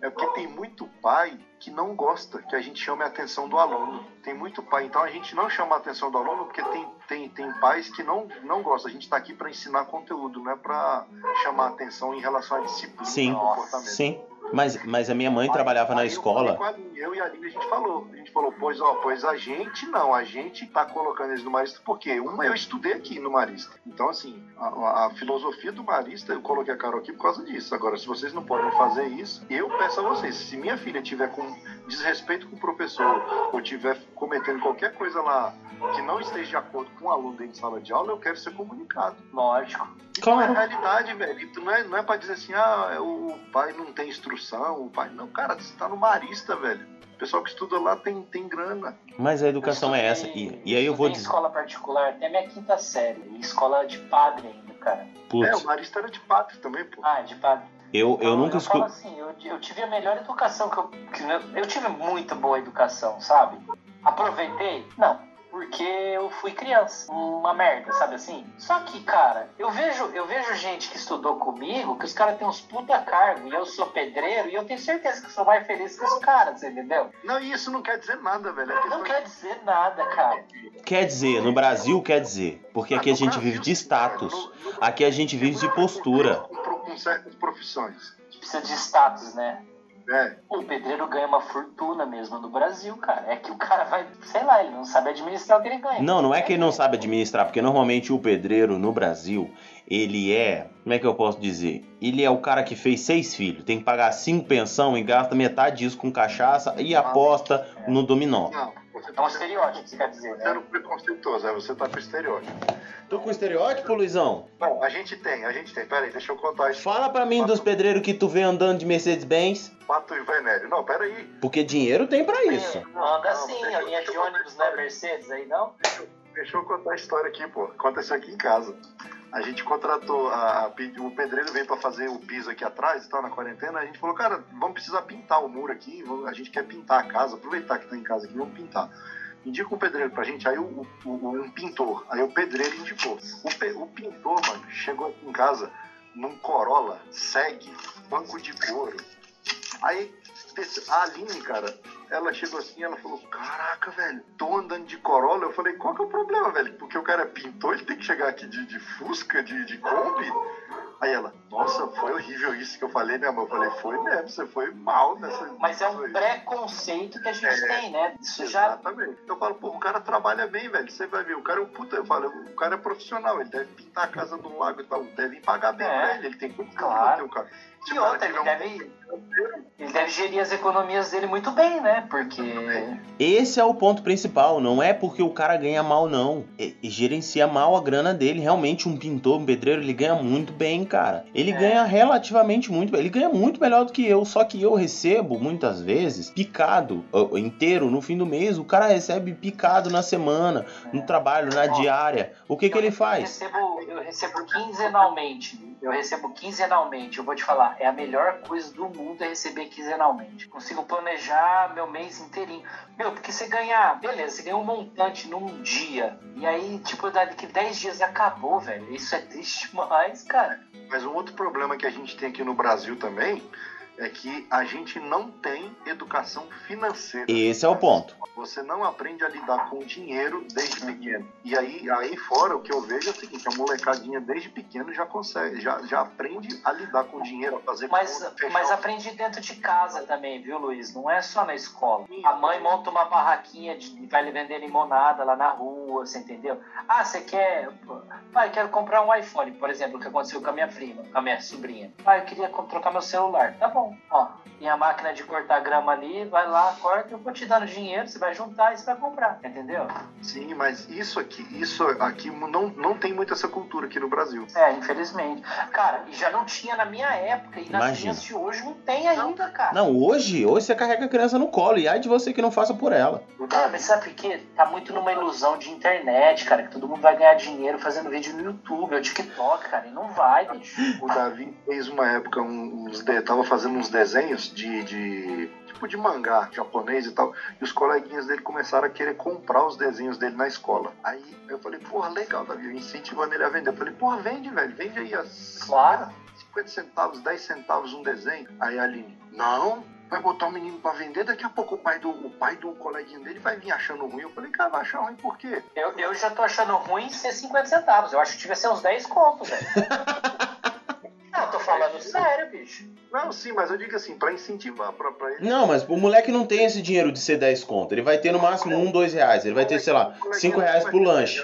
é porque tem muito pai que não gosta que a gente chame a atenção do aluno. Tem muito pai, então a gente não chama a atenção do aluno porque tem, tem, tem pais que não, não gostam. A gente está aqui para ensinar conteúdo, não é para chamar a atenção em relação à disciplina, Sim, ao comportamento. sim. Mas, mas a minha mãe trabalhava na Aí eu escola. Aline, Eu e a Aline a gente falou. A gente falou, pois ó, pois a gente não, a gente tá colocando eles no Marista porque uma eu estudei aqui no Marista. Então, assim, a, a- a filosofia do Marista, eu coloquei a Carol aqui por causa disso. Agora, se vocês não podem fazer isso, eu peço a vocês, se minha filha tiver com desrespeito com o professor ou tiver cometendo qualquer coisa lá que não esteja de acordo com o aluno dentro de sala de aula, eu quero ser comunicado. Lógico. Isso não é Claro. realidade, velho. Não é, não é pra dizer assim, ah, o pai não tem instrução, o pai. Não, cara, você tá no marista, velho. O pessoal que estuda lá tem, tem grana. Mas a educação é essa. E, e aí eu vou Em dizer. escola particular até minha quinta série. E escola de padre ainda, cara. É, Putz, o marista era de padre também, pô. Ah, de padre. Eu, eu Então, nunca eu falo escutei. assim, eu, eu tive a melhor educação que eu. Que eu, eu tive muito boa educação, sabe? Aproveitei? Não. Porque eu fui criança. Uma merda, sabe assim? Só que, cara, eu vejo, eu vejo gente que estudou comigo, que os caras têm uns puta cargo, e eu sou pedreiro, e eu tenho certeza que sou mais feliz que os caras, entendeu? Não, e isso não quer dizer nada, velho. É Não quer dizer nada, cara. Quer dizer, no Brasil quer dizer. Porque aqui a gente vive de status. Aqui a gente vive de postura. Com, certas profissões. Precisa de status, né? É. O pedreiro ganha uma fortuna mesmo no Brasil, cara. É que o cara vai, sei lá, ele não sabe administrar o que ele ganha. Não, não é que ele não sabe administrar, porque normalmente o pedreiro no Brasil, ele é. Como é que eu posso dizer? Ele é o cara que fez seis filhos, tem que pagar cinco pensão e gasta metade disso com cachaça e aposta no dominó. Não, você É um tá estereótipo, você quer dizer, né? sendo preconceituoso, é, você tá com estereótipo. Tô com estereótipo, Luizão? Bom, a gente tem, a gente tem. Pera aí, deixa eu contar isso. Fala pra mim dos pedreiros que tu vê andando de Mercedes-Benz, Pato e Venéreo. Não, pera aí. porque dinheiro tem pra isso. Anda Não, assim, deixa a eu- linha deixa de eu ônibus é história. Mercedes aí, não? Deixa eu contar a história aqui, pô. Aconteceu aqui em casa. A gente contratou, a, a o pedreiro veio pra fazer o piso aqui atrás e tal, na quarentena. A gente falou, cara, vamos precisar pintar o muro aqui. A gente quer pintar a casa, aproveitar que tá em casa aqui, vamos pintar. Indica um pedreiro pra gente, aí o, o- o- um pintor. Aí o pedreiro indicou. O, o pintor, mano, chegou aqui em casa num Corolla, segue, banco de couro. Aí a Aline, cara, ela chegou assim ela falou: Caraca, velho, tô andando de Corolla. Eu falei: Qual que é o problema, velho? Porque o cara pintor, ele tem que chegar aqui de, de Fusca, de, de Kombi. Aí ela: Nossa, foi horrível isso que eu falei, né, amor? Eu falei: Foi mesmo, você foi mal nessa. Mas é um foi- preconceito que a gente É. tem, né? Isso já. Exatamente. Eu falo, pô, o cara trabalha bem, velho. Você vai ver, o cara é um puta. Eu falo, o cara é profissional, ele deve pintar a casa do lago e tal. Devem pagar bem É. pra ele. Ele tem de Claro. manter o cara. Se E outra, ele um deve, ele deve gerir as economias dele muito bem, né? Porque. Esse é o ponto principal, não é porque o cara ganha mal, não. E, e gerencia mal a grana dele. Realmente, um pintor, um pedreiro, ele ganha muito bem, cara. Ele É. ganha relativamente muito bem. Ele ganha muito melhor do que eu. Só que eu recebo, muitas vezes, picado inteiro no fim do mês. O cara recebe picado na semana, no trabalho, na diária. O que, que ele Eu faz? recebo, eu recebo quinzenalmente. eu recebo quinzenalmente. Eu vou te falar, é a melhor coisa do mundo é receber quinzenalmente. Consigo planejar meu mês inteirinho. Meu, porque você ganhar, beleza, você ganha um montante num dia. E aí, tipo, daqui 10 dias acabou, velho. Isso é triste demais, cara. Mas um outro problema que a gente tem aqui no Brasil também é que a gente não tem educação financeira. Esse é o ponto. Você não aprende a lidar com dinheiro desde pequeno. E aí, aí fora, o que eu vejo é o seguinte, a molecadinha desde pequeno já consegue, já, já aprende a lidar com dinheiro, a fazer Mas, conta, mas aprende dentro de casa também, viu, Luiz? Não é só na escola. A mãe monta uma barraquinha de, e vai vender limonada lá na rua, você entendeu? Ah, você quer... Pai, eu quero comprar um iPhone, por exemplo, o que aconteceu com a minha prima, com a minha sobrinha. Pai, eu queria trocar meu celular. Tá bom. Ó, tem a máquina de cortar grama ali, vai lá, corta, eu vou te dando dinheiro, você vai juntar e você vai comprar, entendeu? Sim, mas isso aqui, isso aqui não, não tem muito essa cultura aqui no Brasil. É, infelizmente. Cara, e já não tinha na minha época, e nas Imagina. crianças de hoje não tem ainda, cara. Não, hoje, hoje você carrega a criança no colo e ai de você que não faça por ela. Mas sabe por quê? Tá muito numa ilusão de internet, cara, que todo mundo vai ganhar dinheiro fazendo vídeo no YouTube, ou TikTok, cara, e não vai, bicho. O Davi fez uma época um, uns de, tava fazendo uns desenhos de, de tipo de mangá japonês e tal, e os coleguinhas dele começaram a querer comprar os desenhos dele na escola. Aí eu falei, porra, legal, Davi, incentivando ele a vender. Eu falei, porra, vende, velho, vende aí as Claro. 50 centavos, 10 centavos um desenho. Aí a Aline, não, vai botar o menino pra vender, daqui a pouco o pai do, o pai do coleguinha dele vai vir achando ruim. Eu falei, cara, vai achar ruim por quê? Eu, eu já tô achando ruim ser 50 centavos. Eu acho que devia ser uns 10 contos, velho. Não, tô falando sério, bicho. Não, sim, mas eu digo assim, pra incentivar pra, pra ele. Não, mas o moleque não tem esse dinheiro de ser 10 conto. Ele vai ter no máximo um, dois reais. Ele vai ter, sei lá, 5 reais pro lanche.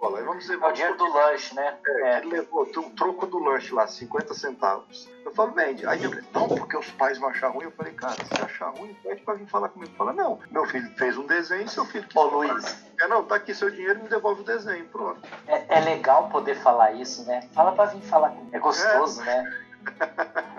Escola. Vamos dizer, É o vamos dinheiro do lanche, né? É, É. ele levou o troco do lanche lá, 50 centavos. Eu falo, vende. Aí eu falei, não, porque os pais vão achar ruim. Eu falei, cara, se achar ruim, pede pra vir falar comigo. Fala, não, meu filho fez um desenho, seu filho quis Ô. Luiz. É, não, tá aqui seu dinheiro, me devolve o desenho, pronto. É, é legal poder falar isso, né? Fala pra vir falar comigo. É gostoso, né?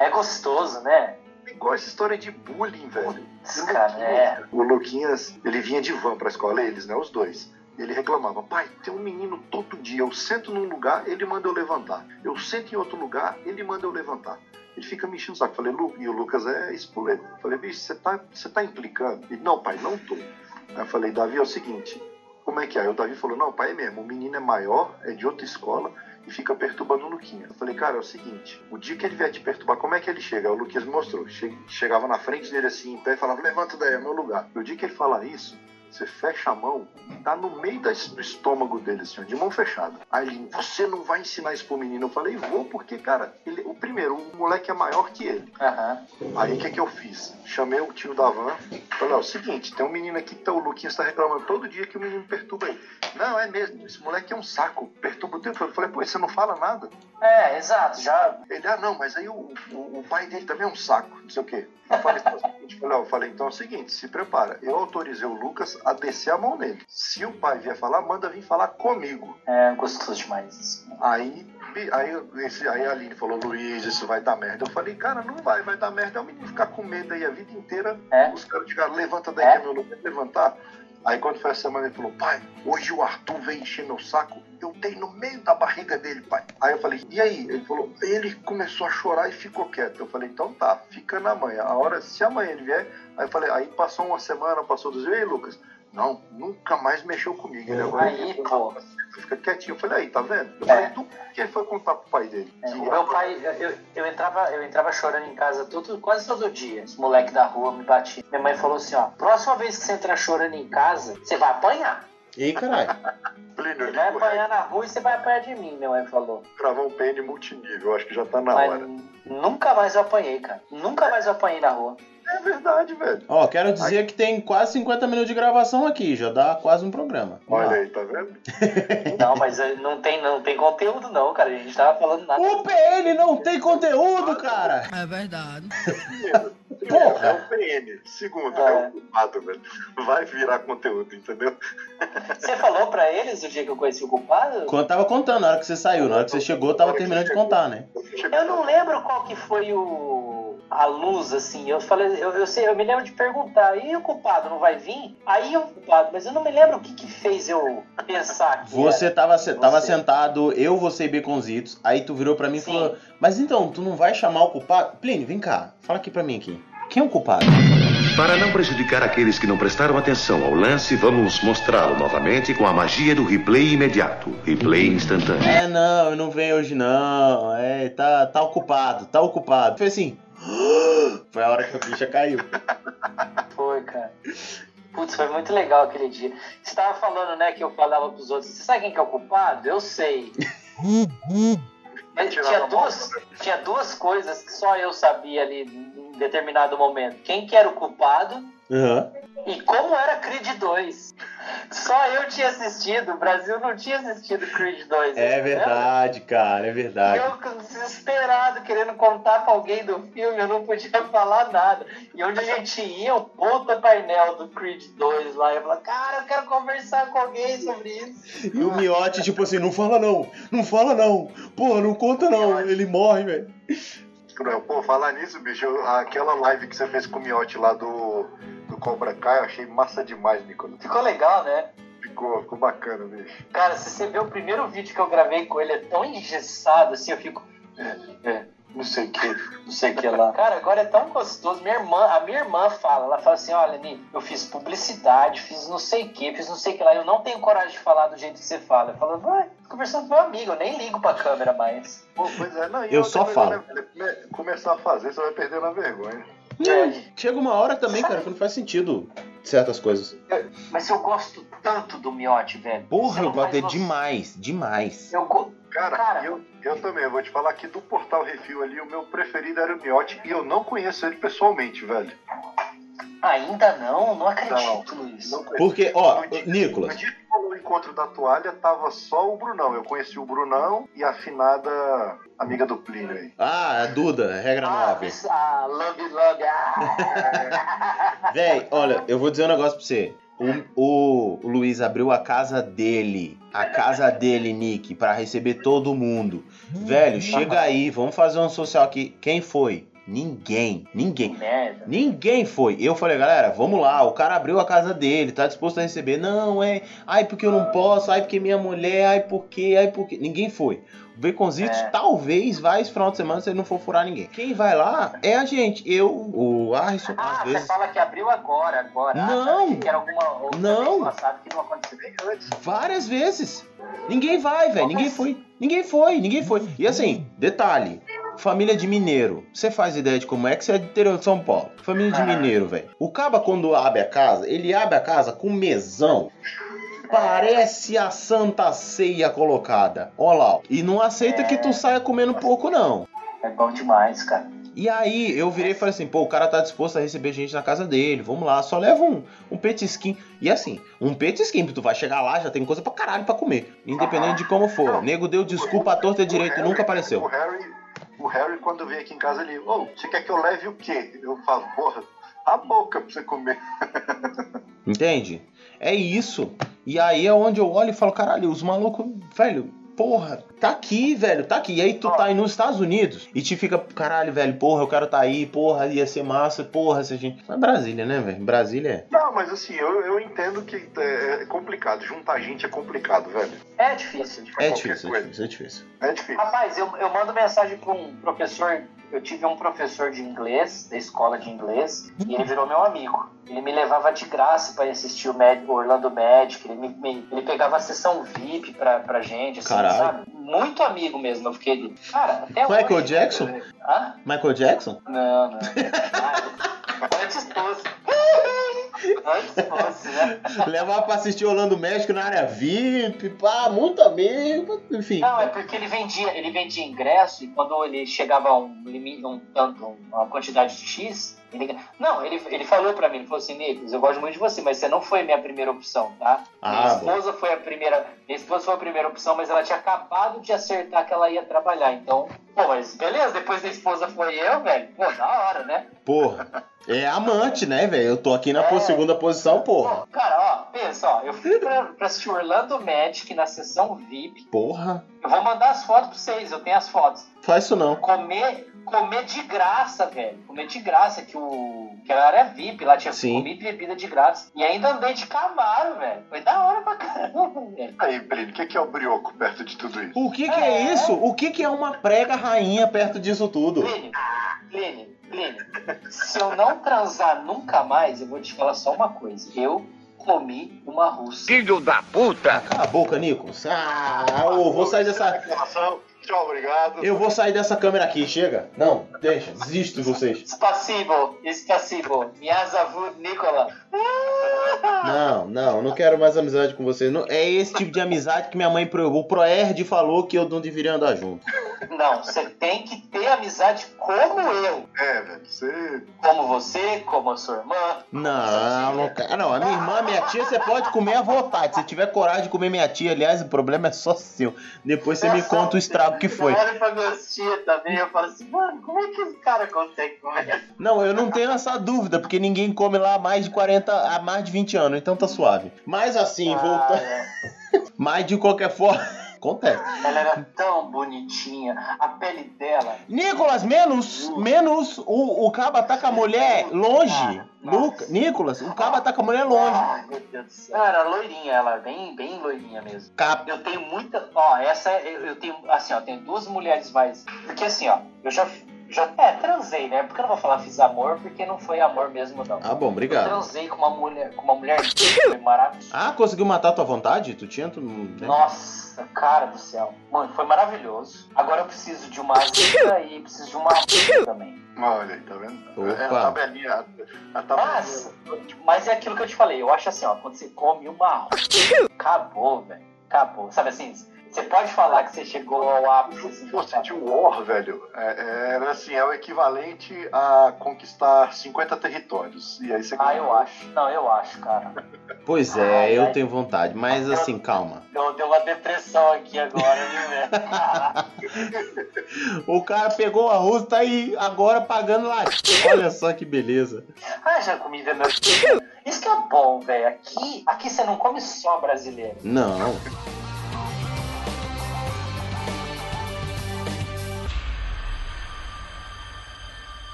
É gostoso, né? Igual essa história de bullying, velho. Cara, é. O Luquinhas, ele vinha de van pra escola, eles, né, os dois. Ele reclamava, pai, tem um menino todo dia, eu sento num lugar, ele manda eu levantar. Eu sento em outro lugar, ele manda eu levantar. Ele fica me enchendo o saco. Falei, Lu, e o Lucas é espoleto. Eu Falei, bicho, você tá, você tá implicando? Ele, não, pai, não tô. Aí eu falei, Davi, é o seguinte, como é que é? Aí o Davi falou, não, pai, é mesmo, o menino é maior, é de outra escola e fica perturbando o Luquinha. Eu falei, cara, é o seguinte, o dia que ele vier te perturbar, como é que ele chega? Aí O Luquinhas me mostrou. Che- Chegava na frente dele assim, em pé, e falava, levanta daí, é meu lugar. O dia que ele falar isso, você fecha a mão, tá no meio do estômago dele, assim, de mão fechada. Aí ele, você não vai ensinar isso pro menino? Eu falei, vou, porque, cara, ele, o primeiro, o moleque é maior que ele. Aham. Aí o que, que eu fiz? Chamei o tio da van, falei, ó, o seguinte, tem um menino aqui que tá, o Luquinhas tá reclamando todo dia que o menino perturba ele. Não, é mesmo, esse moleque é um saco, perturba o tempo. Eu falei, pô, você não fala nada? É, exato. Já. Ele, ah, não, mas aí o, o, o pai dele também é um saco, não sei o quê. Eu falei, é eu falei, ó, eu falei, então é o seguinte, se prepara. Eu autorizei o Lucas a descer a mão nele. Se o pai vier falar, manda vir falar comigo. É gostoso demais isso. Aí, bi- aí, esse, aí a Aline falou, Luiz, isso vai dar merda. Eu falei, cara, não vai, vai dar merda. É o menino ficar com medo aí a vida inteira. É. Os caras chegaram, levanta daí É. que é meu lugar, levantar. Aí quando foi a semana, ele falou, pai, hoje o Arthur veio encher meu saco. Eu dei no meio da barriga dele, pai. Aí eu falei, e aí? Ele falou, ele começou a chorar e ficou quieto. Eu falei, então tá, fica na manhã. A hora, se amanhã ele vier, aí eu falei, aí passou uma semana, passou e aí, Lucas? Não, nunca mais mexeu comigo. Ele agora Aí, pô. Fica quietinho. Eu falei, aí, tá vendo? Eu É. falei, do que ele foi contar pro pai dele? É, o meu pai, eu, eu, eu entrava, eu entrava chorando em casa todo, quase todo dia. Os moleques da rua me batiam. Minha mãe falou assim, ó, próxima vez que você entrar chorando em casa, você vai apanhar. Ei, caralho. Plínio, Você vai apanhar na rua e você vai apanhar de mim, minha mãe falou. gravar um PN multinível, acho que já tá na Mas hora. nunca mais eu apanhei, cara. Nunca mais eu apanhei na rua. É verdade, velho. Ó, quero dizer que tem quase 50 minutos de gravação aqui, já dá quase um programa. Olha aí, tá vendo? Não, mas eh, não tem, não tem conteúdo não, cara. A gente tava falando nada. O PN não tem conteúdo, cara! É verdade. Primeiro, é o PN. Segundo, é, É. o culpado, velho. Vai virar conteúdo, entendeu? Você falou pra eles o dia que eu conheci o culpado? Quando tava contando, na hora que você saiu, na hora que você chegou, eu tava terminando de contar, né? Eu não lembro qual que foi o. a luz, assim. Eu falei, eu, eu, sei, eu me lembro de perguntar, e o culpado não vai vir? Aí o culpado, mas eu não me lembro o que, que fez eu pensar que Você era. tava, Você. tava sentado, eu, você e Baconzitos, aí tu virou pra mim e Sim. falou, mas então, tu não vai chamar o culpado? Plínio, vem cá, fala aqui pra mim aqui. Quem é o culpado? Para não prejudicar aqueles que não prestaram atenção ao lance, vamos mostrá-lo novamente com a magia do replay imediato. Replay instantâneo. É, não, eu não venho hoje não. É, tá, tá ocupado, tá ocupado. Foi assim. Foi a hora que a ficha caiu. Foi, cara. Putz, foi muito legal aquele dia. Você tava falando, né, que eu falava pros outros, você sabe quem que é o culpado? Eu sei. Mas tinha duas, tinha duas coisas que só eu sabia ali em determinado momento. Quem que era o culpado Aham. e como era Creed 2. Só eu tinha assistido, o Brasil não tinha assistido Creed 2. É entendeu? verdade, cara, é E verdade. eu desesperado, querendo contar pra alguém do filme, eu não podia falar nada. E onde a gente ia, o puta painel do Creed 2 lá, eu falava, cara, eu quero conversar com alguém sobre isso. E o Miotti, tipo assim, não fala não, não fala não. Porra, não conta não, ele morre, velho. Não, Pô, falar nisso, bicho, aquela live que você fez com o Miotti lá do Cobra Kai, eu achei massa demais, Nicolas. Ficou legal, né? Ficou, ficou bacana, bicho. Cara, se você ver o primeiro vídeo que eu gravei com ele, é tão engessado assim, eu fico. É, é, não sei o que, não sei o que lá. Cara, agora é tão gostoso. Minha irmã, a minha irmã fala, ela fala assim: olha, Ni, eu fiz publicidade, fiz não sei o que, fiz não sei o que lá. Eu não tenho coragem de falar do jeito que você fala. Eu falo, vai, tô conversando com meu amigo, eu nem ligo pra câmera mais. Pô, pois é, não, Eu só falo. né, Começar a fazer, você vai perder na vergonha. Não, chega uma hora também, cara, que não faz sentido certas coisas. Mas eu gosto tanto do Miotti, velho. Porra, eu gosto dele noção. demais, demais. Eu go... Cara, Cara. Eu, eu também, eu vou te falar que do Portal Refil ali, o meu preferido era o Miotti, e eu não conheço ele pessoalmente, velho. Ainda não, não acredito, Luiz. Não conheço. Porque, ó, No dia- Nicolas, No dia que falou o encontro da toalha, tava só o Brunão. Eu conheci o Brunão e a afinada amiga do Plínio aí. ah, a Duda, regra Ah, 9. esse- ah, Lambi Lambi. Ah. Véi, olha, eu vou dizer um negócio pra você. O, o- o Luiz abriu a casa dele, a casa dele, Nick, pra receber todo mundo. Velho, chega aí, vamos fazer um social aqui. Quem foi? Ninguém, ninguém. Ninguém foi. Eu falei, galera, vamos lá. O cara abriu a casa dele, tá disposto a receber. Não, é. Ai, porque eu não posso. Ai, porque minha mulher. Ai, porque. Ai, porque. Ninguém foi. O Baconzitos É. talvez vai esse final de semana se ele não for furar ninguém. Quem vai lá é a gente. Eu, o Arson, Ah, às você vezes. fala que abriu agora, agora. Não. Ah, achei que era alguma Não. que não aconteceu antes. Várias vezes. Ninguém vai, velho. Ninguém foi. Ninguém foi, ninguém foi. E assim, detalhe. Família de mineiro. Você faz ideia de como é que você é do interior de São Paulo? Família de Ah. mineiro, velho. O caba quando abre a casa, ele abre a casa com mesão. Parece a Santa Ceia colocada. Ó lá. E não aceita que tu saia comendo pouco, não. É bom demais, cara. E aí eu virei e falei assim, pô, o cara tá disposto a receber gente na casa dele, vamos lá, só leva um, um petisquinho. E assim, um petisquinho, tu vai chegar lá, já tem coisa pra caralho pra comer, independente de como for. O nego deu desculpa à torta e direito, nunca apareceu. O Harry, Harry, quando vem aqui em casa, ele, ô, você quer que eu leve o quê? Eu falo, porra, a boca pra você comer. Entende? É isso. E aí é onde eu olho e falo, caralho, os malucos, velho, porra, tá aqui, velho, tá aqui. E aí tu tá aí nos Estados Unidos e te fica, caralho, velho, porra, eu quero tá aí, porra, ia ser massa, porra, se a gente. Mas Brasília, né, velho? Brasília é. Não, mas assim, eu, eu entendo que é, é complicado. Juntar gente é complicado, velho. É difícil. difícil. É qualquer difícil, é difícil, é difícil. É difícil. Rapaz, eu, eu mando mensagem pra um professor. Eu tive um professor de inglês, da escola de inglês, e ele virou meu amigo. Ele me levava de graça pra ir assistir o, o Orlando Magic, ele, me, me- ele pegava a sessão VIP pra, pra gente, assim, Caralho. sabe? Muito amigo mesmo, eu fiquei. Cara, até Michael hoje, Jackson? né? Hã? Michael Jackson? Não, não. Ah, antes fosse. Antes fosse, né? Levar pra assistir Orlando México na área VIP, pá, muito amigo, enfim. Não, é porque ele vendia, ele vendia ingresso e quando ele chegava a um limite, um tanto, uma quantidade de X, ele, não, ele, ele falou pra mim, ele falou assim, Nicolas, eu gosto muito de você, mas você não foi minha primeira opção, tá? minha Ah, bom. esposa foi a primeira, minha esposa foi a primeira opção, mas ela tinha acabado de acertar que ela ia trabalhar, então, pô, mas beleza, depois da esposa foi eu, velho, pô, da hora, né? Porra, é amante, né, velho? Eu tô aqui na É. segunda posição, porra. Pô, cara, ó, pensa, ó, eu fui pra, pra assistir Orlando Magic na sessão VIP, Porra, eu vou mandar as fotos pra vocês, eu tenho as fotos. faz isso não. comer, comer de graça, velho. Comer de graça, que o. Que ela era VIP, lá tinha Sim. comida e bebida de graça. E ainda andei de Camaro, velho. Foi da hora pra caramba, velho. Aí, Plínio, o que que é o brioco perto de tudo isso? O que que é, É. isso? O que que é uma prega rainha perto disso tudo? Plínio, Plínio, Plínio, se eu não transar nunca mais, eu vou te falar só uma coisa. Eu comi uma russa. Filho da puta! Cala a boca, Nicolas. Ah, eu vou sair dessa. Tchau, obrigado. Eu vou sair dessa câmera aqui, chega. Não, deixa, desisto de vocês. Spasibo, spasibo. Miazavu Nicola. Não, não, não quero mais amizade com vocês. Não- é esse tipo de amizade que minha mãe proibiu. O Proerd falou que eu não deveria andar junto. Não, você tem que ter amizade como eu. É, velho, você. Como você, como a sua irmã. Não, não, quero. não, a minha irmã, minha tia, você pode comer à vontade. Se tiver coragem de comer minha tia, aliás, o problema é só seu. Depois você me conta o estrago que foi. Eu olho pra tias também eu falo assim, mano, como é que esse cara consegue comer? Não, eu não tenho essa dúvida, porque ninguém come lá há mais de 40, há mais de 20 anos, então tá suave. Mas assim, voltando. Ah, é. Mas de qualquer forma, acontece. Ela era tão bonitinha, a pele dela. Nicolas, menos, menos o, o caba tá com a mulher longe. Nossa. Luca, Nicolas, o caba tá com a mulher longe. Ai, meu Deus do céu. Ela era loirinha, ela bem, bem loirinha mesmo. Cap... Eu tenho muita. Ó, essa é- eu, eu tenho. Assim, ó, tem duas mulheres mais. Porque assim, ó, eu já. Já é, transei, né? Porque eu não vou falar fiz amor, porque não foi amor mesmo, não. Ah, bom, Eu obrigado. transei com uma mulher, com uma mulher foi maravilhoso. Ah, conseguiu matar a tua vontade? Tu tinha? Tu, né? Nossa, cara do céu. Mano, foi maravilhoso. Agora eu preciso de uma ajuda e preciso de uma ajuda também. Olha aí, tá vendo? Opa. É a tabelinha. A tabelinha. Mas, mas é aquilo que eu te falei. Eu acho assim, ó, quando você come uma acabou, velho. Acabou. Sabe assim, você pode falar que você chegou ao ápice. Se Assim, fosse de War, velho, é, era assim, é o equivalente a conquistar 50 territórios. E aí você Ah, eu acho. Não, eu acho, cara. Pois é, Ai, eu ai. tenho vontade, mas assim, calma. Deu, deu uma depressão aqui agora, viu, velho? O cara pegou a russa, tá aí agora pagando lá. Olha só que beleza. ah, já comi veneno. Isso que é bom, velho. Aqui, aqui você não come só brasileiro. Não.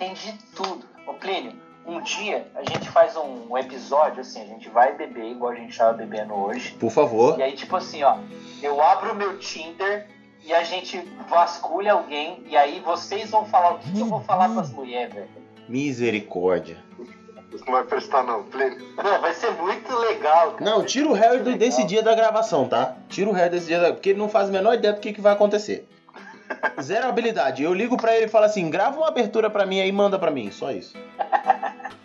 Tem de tudo. Ô, Plínio, um dia a gente faz um episódio assim, a gente vai beber igual a gente tava bebendo hoje. Por favor. E aí, tipo assim, ó, eu abro o meu Tinder e a gente vasculha alguém e aí vocês vão falar o que, que eu vou falar pras mulheres, velho. Misericórdia. Não vai prestar, não. Plínio. Não, vai ser muito legal, cara. Não, tira o Harry desse dia da gravação, tá? Tira o Harry desse dia da... Porque ele não faz a menor ideia do que, que vai acontecer. Zero habilidade. Eu ligo pra ele e falo assim, grava uma abertura pra mim aí e manda pra mim. Só isso.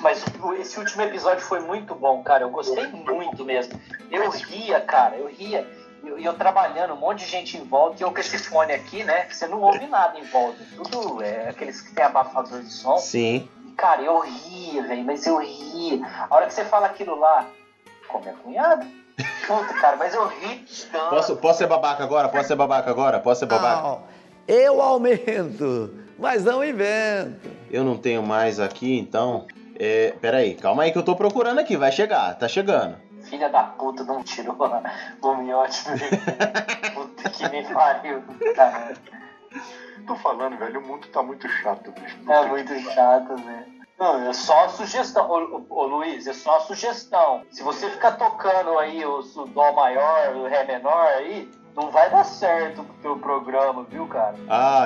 Mas esse último episódio foi muito bom, cara. Eu gostei muito mesmo. Eu ria, cara, eu ria. E eu, eu trabalhando, um monte de gente em volta, e eu com esse fone aqui, né? que Você não ouve nada em volta. Tudo é aqueles que tem abafador de som. Sim. Cara, eu ria, velho, mas eu ria. A hora que você fala aquilo lá, como é cunhada? Puta, cara, mas eu ri tanto. Posso, posso ser babaca agora? Posso ser babaca agora? Posso ser babaca? Não, eu aumento, mas não invento. Eu não tenho mais aqui, então... É, peraí, calma aí que eu tô procurando aqui. Vai chegar, tá chegando. Filha da puta, não tirou o miote. Puta que me pariu, cara. Tô falando, velho, o mundo tá muito chato, bicho. É muito chato, né? Não, é só a sugestão. Ô, ô, ô, Luiz, é só a sugestão. Se você ficar tocando aí o, o Dó maior, o Ré menor aí, não vai dar certo pro teu programa, viu, cara?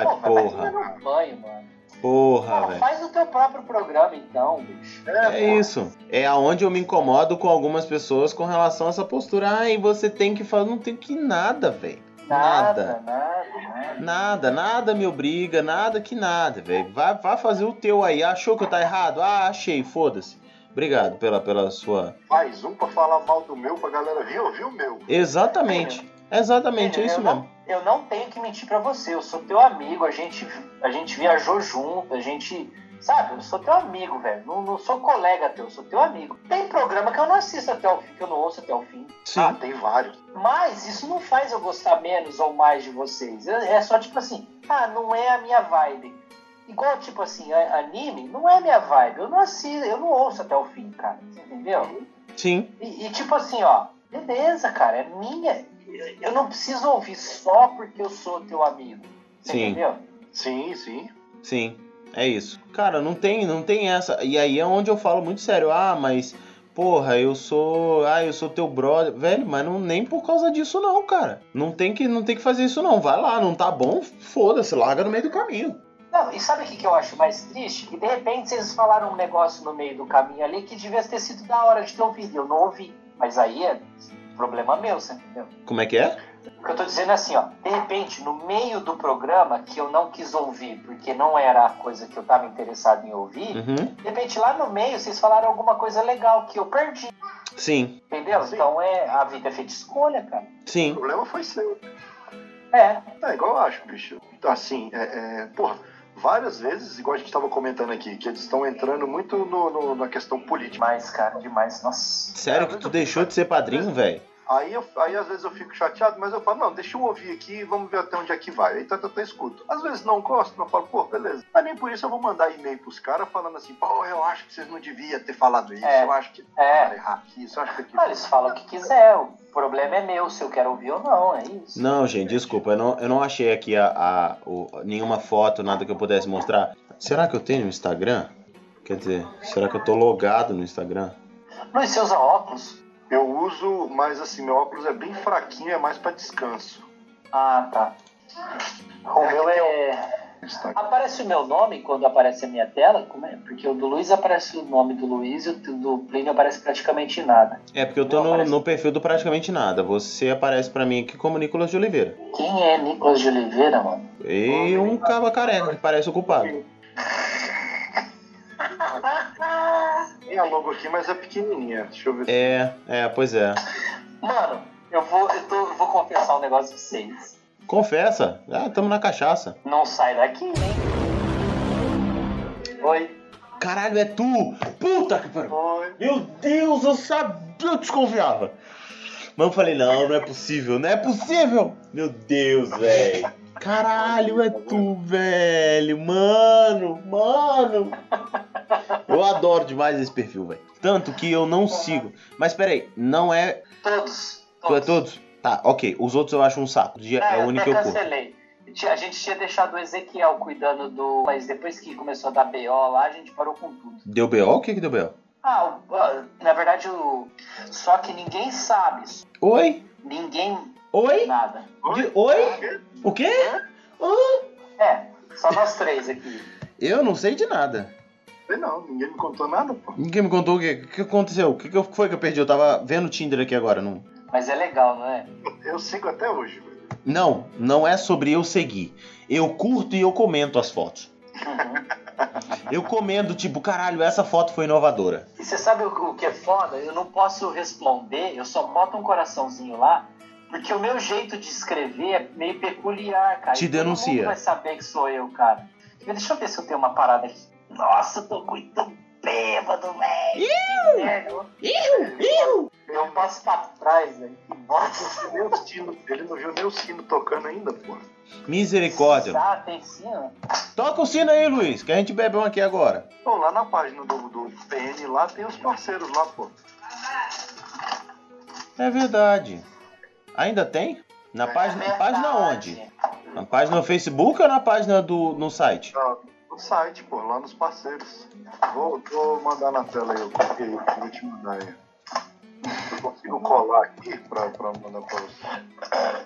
Pô, vai porra. tomar banho, mano. Porra, Pô, velho. faz o teu próprio programa, então, bicho. É isso. É aonde eu me incomodo com algumas pessoas com relação a essa postura. Ai, você tem que fazer. Não tem que nada, velho. Nada, nada, nada. Nada, nada me obriga, nada que nada, velho. Vai, vai fazer o teu aí. Achou que eu tá errado? Ah, achei, foda-se. Obrigado pela, pela sua. Mais um pra falar mal do meu pra galera vir ouvir o meu. Exatamente. Exatamente, é isso eu mesmo. Não, eu não tenho que mentir pra você, eu sou teu amigo, a gente, a gente viajou junto, a gente. Sabe, eu sou teu amigo, velho. Não, não sou colega teu, eu sou teu amigo. Tem programa que eu não assisto até o fim, que eu não ouço até o fim. Sim. Ah, tem vários. Mas isso não faz eu gostar menos ou mais de vocês. É é só tipo assim, ah, não é a minha vibe. Igual, tipo assim, anime não é minha vibe. Eu não assisto, eu não ouço até o fim, cara. Você entendeu? entendeu? Sim. E, e, tipo assim, ó, beleza, cara, é minha. Eu não preciso ouvir só porque eu sou teu amigo. Você Sim. entendeu? Sim, sim. Sim, é isso. Cara, não tem, não tem essa. E aí é onde eu falo muito sério. Ah, mas porra, eu sou, ah, eu sou teu brother, velho, mas não nem por causa disso não, cara. Não tem que, não tem que fazer isso não. Vai lá, não tá bom, foda-se, larga no meio do caminho. Não, e sabe o que, que eu acho mais triste? Que de repente vocês falaram um negócio no meio do caminho ali que devia ter sido da hora de ter ouvido. Eu não ouvi. Mas aí é problema meu, você entendeu? Como é que é? O que eu tô dizendo é assim, ó, de repente, no meio do programa que eu não quis ouvir, porque não era a coisa que eu tava interessado em ouvir, Uhum. de repente lá no meio vocês falaram alguma coisa legal que eu perdi. Sim, Entendeu? Então é, a vida é feita de escolha, cara. O sim. problema foi seu. É. É igual eu acho, bicho. Assim, é, é, porra, várias vezes, igual a gente tava comentando aqui, que eles estão entrando muito no- no- na questão política. Demais, cara, demais. Nossa. Sério que tu deixou de ser padrinho, velho? Aí, eu, aí às vezes eu fico chateado, mas eu falo, não, deixa eu ouvir aqui e vamos ver até onde é que vai. Aí tá, tá, tá, escuto. Às vezes não gosto, mas eu falo, pô, beleza. Mas nem por isso eu vou mandar e-mail pros caras falando assim, pô, eu acho que vocês não deviam ter falado isso, É. eu acho que É. errar aqui, isso, eu acho que aqui. Ah, eles falam o que quiser, o problema é meu, se eu quero ouvir ou não, é isso. Não, gente, desculpa, eu não, eu não achei aqui a, a- o- nenhuma foto, nada que eu pudesse mostrar. Será que eu tenho no Instagram? Quer dizer, será que eu tô logado no Instagram? Luiz, você usa óculos? Eu uso, mas assim, meu óculos é bem fraquinho, é mais pra descanso. Ah, tá. O meu é. Instagram. Aparece o meu nome quando aparece a minha tela? Como é? Porque o do Luiz aparece o nome do Luiz e o do Plínio aparece praticamente nada. É porque eu tô no, aparece. no perfil do praticamente nada. Você aparece pra mim aqui como Nicolas de Oliveira. Quem é Nicolas de Oliveira, mano? E um caba careca que parece ocupado. Tem a logo aqui, mas é pequenininha. Deixa eu ver. É, é, pois é. Mano, eu vou, eu tô, eu vou confessar um negócio pra vocês. Confessa. Ah, tamo na cachaça. Não sai daqui, hein? Oi. Caralho, é tu! Puta que pariu! Oi. Meu Deus, eu sabia, eu desconfiava. Mas eu falei, não, não é possível, não é possível! Meu Deus, velho. Caralho, é tu, velho. Mano, mano. Eu adoro demais esse perfil, velho. Tanto que eu não sigo. Mas peraí, não é. Todos. Tu é todos? Tá, ok. Os outros eu acho um saco. É, É, o único que eu cancelei. A gente tinha deixado o Ezequiel cuidando do. Mas depois que começou a dar BO lá, a gente parou com tudo. Deu BO? O que que deu BO? Ah, ah, na verdade, o... só que ninguém sabe. Oi? Ninguém Oi? nada. De- Oi? O quê? Hã? É, só nós três aqui. Eu não sei de nada. Sei não, ninguém me contou nada, pô. Ninguém me contou o que, o que aconteceu. O que, que foi que eu perdi? Eu tava vendo o Tinder aqui agora. Não, Mas é legal, não é? Eu sigo até hoje, velho. não, não é sobre eu seguir. Eu curto e eu comento as fotos. Eu comento, tipo, caralho, essa foto foi inovadora. E você sabe o, que é foda? Eu não posso responder, eu só boto um coraçãozinho lá, porque o meu jeito de escrever é meio peculiar, cara. Te E todo denuncia. mundo vai saber que sou eu, cara. Deixa eu ver se eu tenho uma parada aqui. Nossa, eu tô muito bêbado, velho. Que merda. Eu passo pra trás, velho. Que bosta. Nem o sino, ele não viu nem o sino tocando ainda, pô. Misericórdia. Ah, tem sim, ó. Toca o sino aí, Luiz, que a gente bebe um aqui agora. Pô, lá na página do, do PN lá tem os parceiros lá, pô. É verdade. Ainda tem? Na É página, verdade. página onde? Na página no Facebook ou na página do no site? Tá no site, pô, lá nos parceiros. Vou, vou mandar na tela aí, eu copiei, vou te mandar aí. Eu consigo colar aqui pra, pra mandar pra você.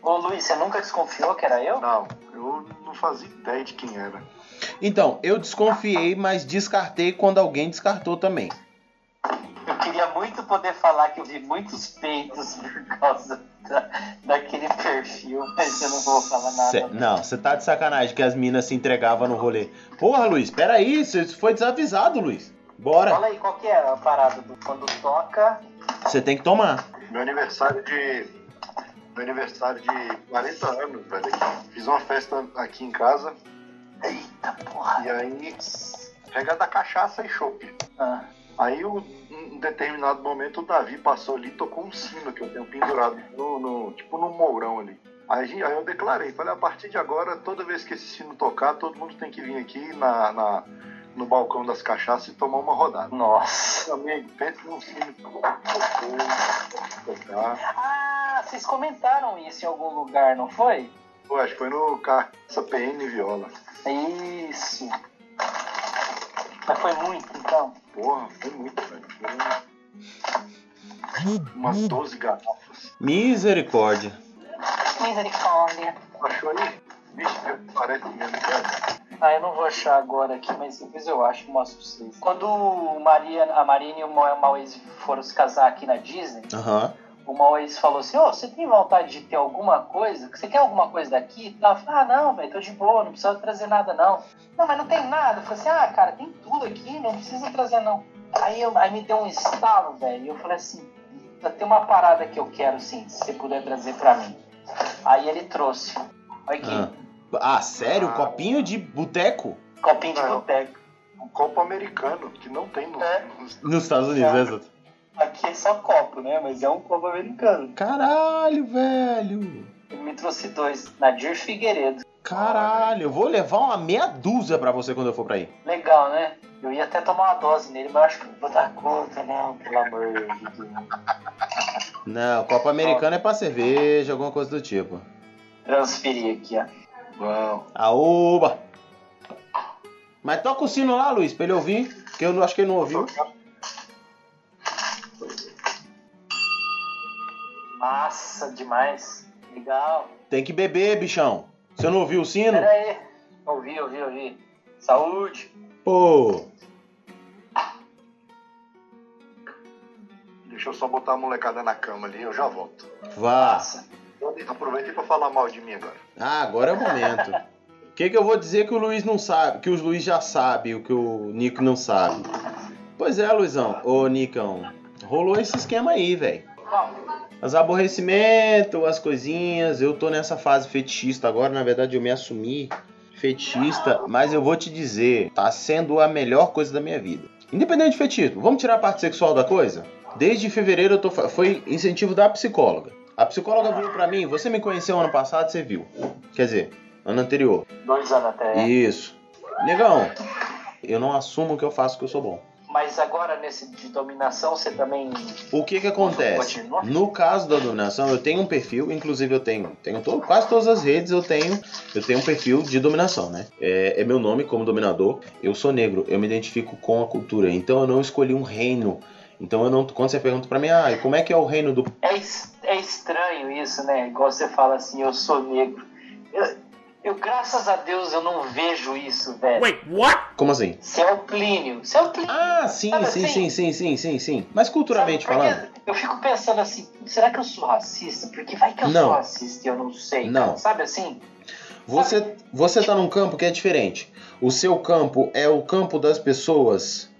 Ô Luiz, você nunca desconfiou que era eu? Não, eu não fazia ideia de quem era. Então, eu desconfiei, mas descartei quando alguém descartou também. Eu queria muito poder falar que eu vi muitos peitos por causa da- daquele perfil, mas eu não vou falar nada. Cê- não, você tá de sacanagem que as minas se entregavam no rolê. Porra, Luiz, peraí, você foi desavisado, Luiz. Bora. Fala aí, qual que é a parada do quando toca? Você tem que tomar. Meu aniversário de. Meu aniversário de 40 anos, velho. Fiz uma festa aqui em casa. Eita porra. E aí, regada cachaça e chopp. Ah, Aí, um, em determinado momento, o Davi passou ali e tocou um sino que eu tenho pendurado no, no- tipo no mourão ali. Aí, aí eu declarei, falei, a partir de agora, toda vez que esse sino tocar, todo mundo tem que vir aqui na, na, no balcão das cachaças e tomar uma rodada. Nossa. Amigo, pensa num filme. Ah, vocês comentaram isso em algum lugar, não foi? Pô, acho que foi no Caça PN Viola. Isso. Mas foi muito, então. Porra, foi muito, velho. Foi umas 12 garrafas. Misericórdia. Misericórdia. Achou aí? Vixe, parece mesmo, velho. Ah, eu não vou achar agora aqui, mas depois eu acho e mostro pra vocês. Quando Maria, a Marina e o Mauês foram se casar aqui na Disney, Aham. O Mauês falou assim, ô, você tem vontade de ter alguma coisa? Você quer alguma coisa daqui? Ela falou, ah, não, velho, tô de boa, não precisa trazer nada, não. Não, mas não tem nada. Eu falei assim, ah, cara, tem tudo aqui, não precisa trazer, não. Aí, eu, aí me deu um estalo, velho, e eu falei assim, tem uma parada que eu quero, sim, se você puder trazer pra mim. Aí ele trouxe. Olha aqui, Ah. Ah, sério? Copinho de boteco? copinho de boteco. Um copo americano, que não tem no. É. nos- Nos Estados Unidos, né, Zato? Aqui é só copo, né? Mas é um copo americano. Caralho, velho. Ele me trouxe dois. Nadir Figueiredo. Caralho, eu vou levar uma meia dúzia pra você quando eu for pra aí. Legal, né? Eu ia até tomar uma dose nele, mas eu acho que não vou dar conta, não, pelo amor de Deus. Não, copo americano é pra cerveja, alguma coisa do tipo. Transferir aqui, ó. Não. Aoba! Mas toca o sino lá, Luiz, pra ele ouvir, que eu não- acho que ele não ouviu. Massa demais. Legal. Tem que beber, bichão. Você não ouviu o sino? Pera aí. Ouvi, ouvi, ouvi. Saúde. Pô, Deixa eu só botar a molecada na cama ali, eu já volto. vá. Aproveitei pra falar mal de mim agora. Ah, agora é o momento. O que, que eu vou dizer que o Luiz não sabe, que o Luiz já sabe, o que o Nico não sabe? Pois é, Luizão, ô Nicão, rolou esse esquema aí, velho. Os aborrecimentos, as coisinhas, eu tô nessa fase fetichista agora, na verdade eu me assumi fetichista, mas eu vou te dizer, tá sendo a melhor coisa da minha vida. Independente de fetichismo, vamos tirar a parte sexual da coisa? Desde fevereiro eu tô foi incentivo da psicóloga. A psicóloga veio pra mim, você me conheceu ano passado, você viu. Quer dizer, ano anterior. dois anos até. Isso. Negão, eu não assumo que eu faço que eu sou bom. Mas agora nesse de dominação você também. O que que acontece? No caso da dominação, eu tenho um perfil, inclusive eu tenho, tenho to- quase todas as redes eu tenho, eu tenho um perfil de dominação, né? É, é meu nome como dominador. Eu sou negro, eu me identifico com a cultura, então eu não escolhi um reino. Então eu não, quando você pergunta pra mim, ah, e como é que é o reino do É, é estranho isso, né? Igual você fala assim, eu sou negro. Eu, eu, graças a Deus, eu não vejo isso, velho. Como assim? É o Plínio. É o Plínio. Ah, sim, Sabe sim, assim? sim, sim, sim, sim, sim. Mas culturalmente Sabe, falando, Eu fico pensando assim, será que eu sou racista? Porque vai que eu Não. sou racista e eu não sei. Não. cara. Sabe assim? Você, você tá num campo que é diferente. O seu campo é o campo das pessoas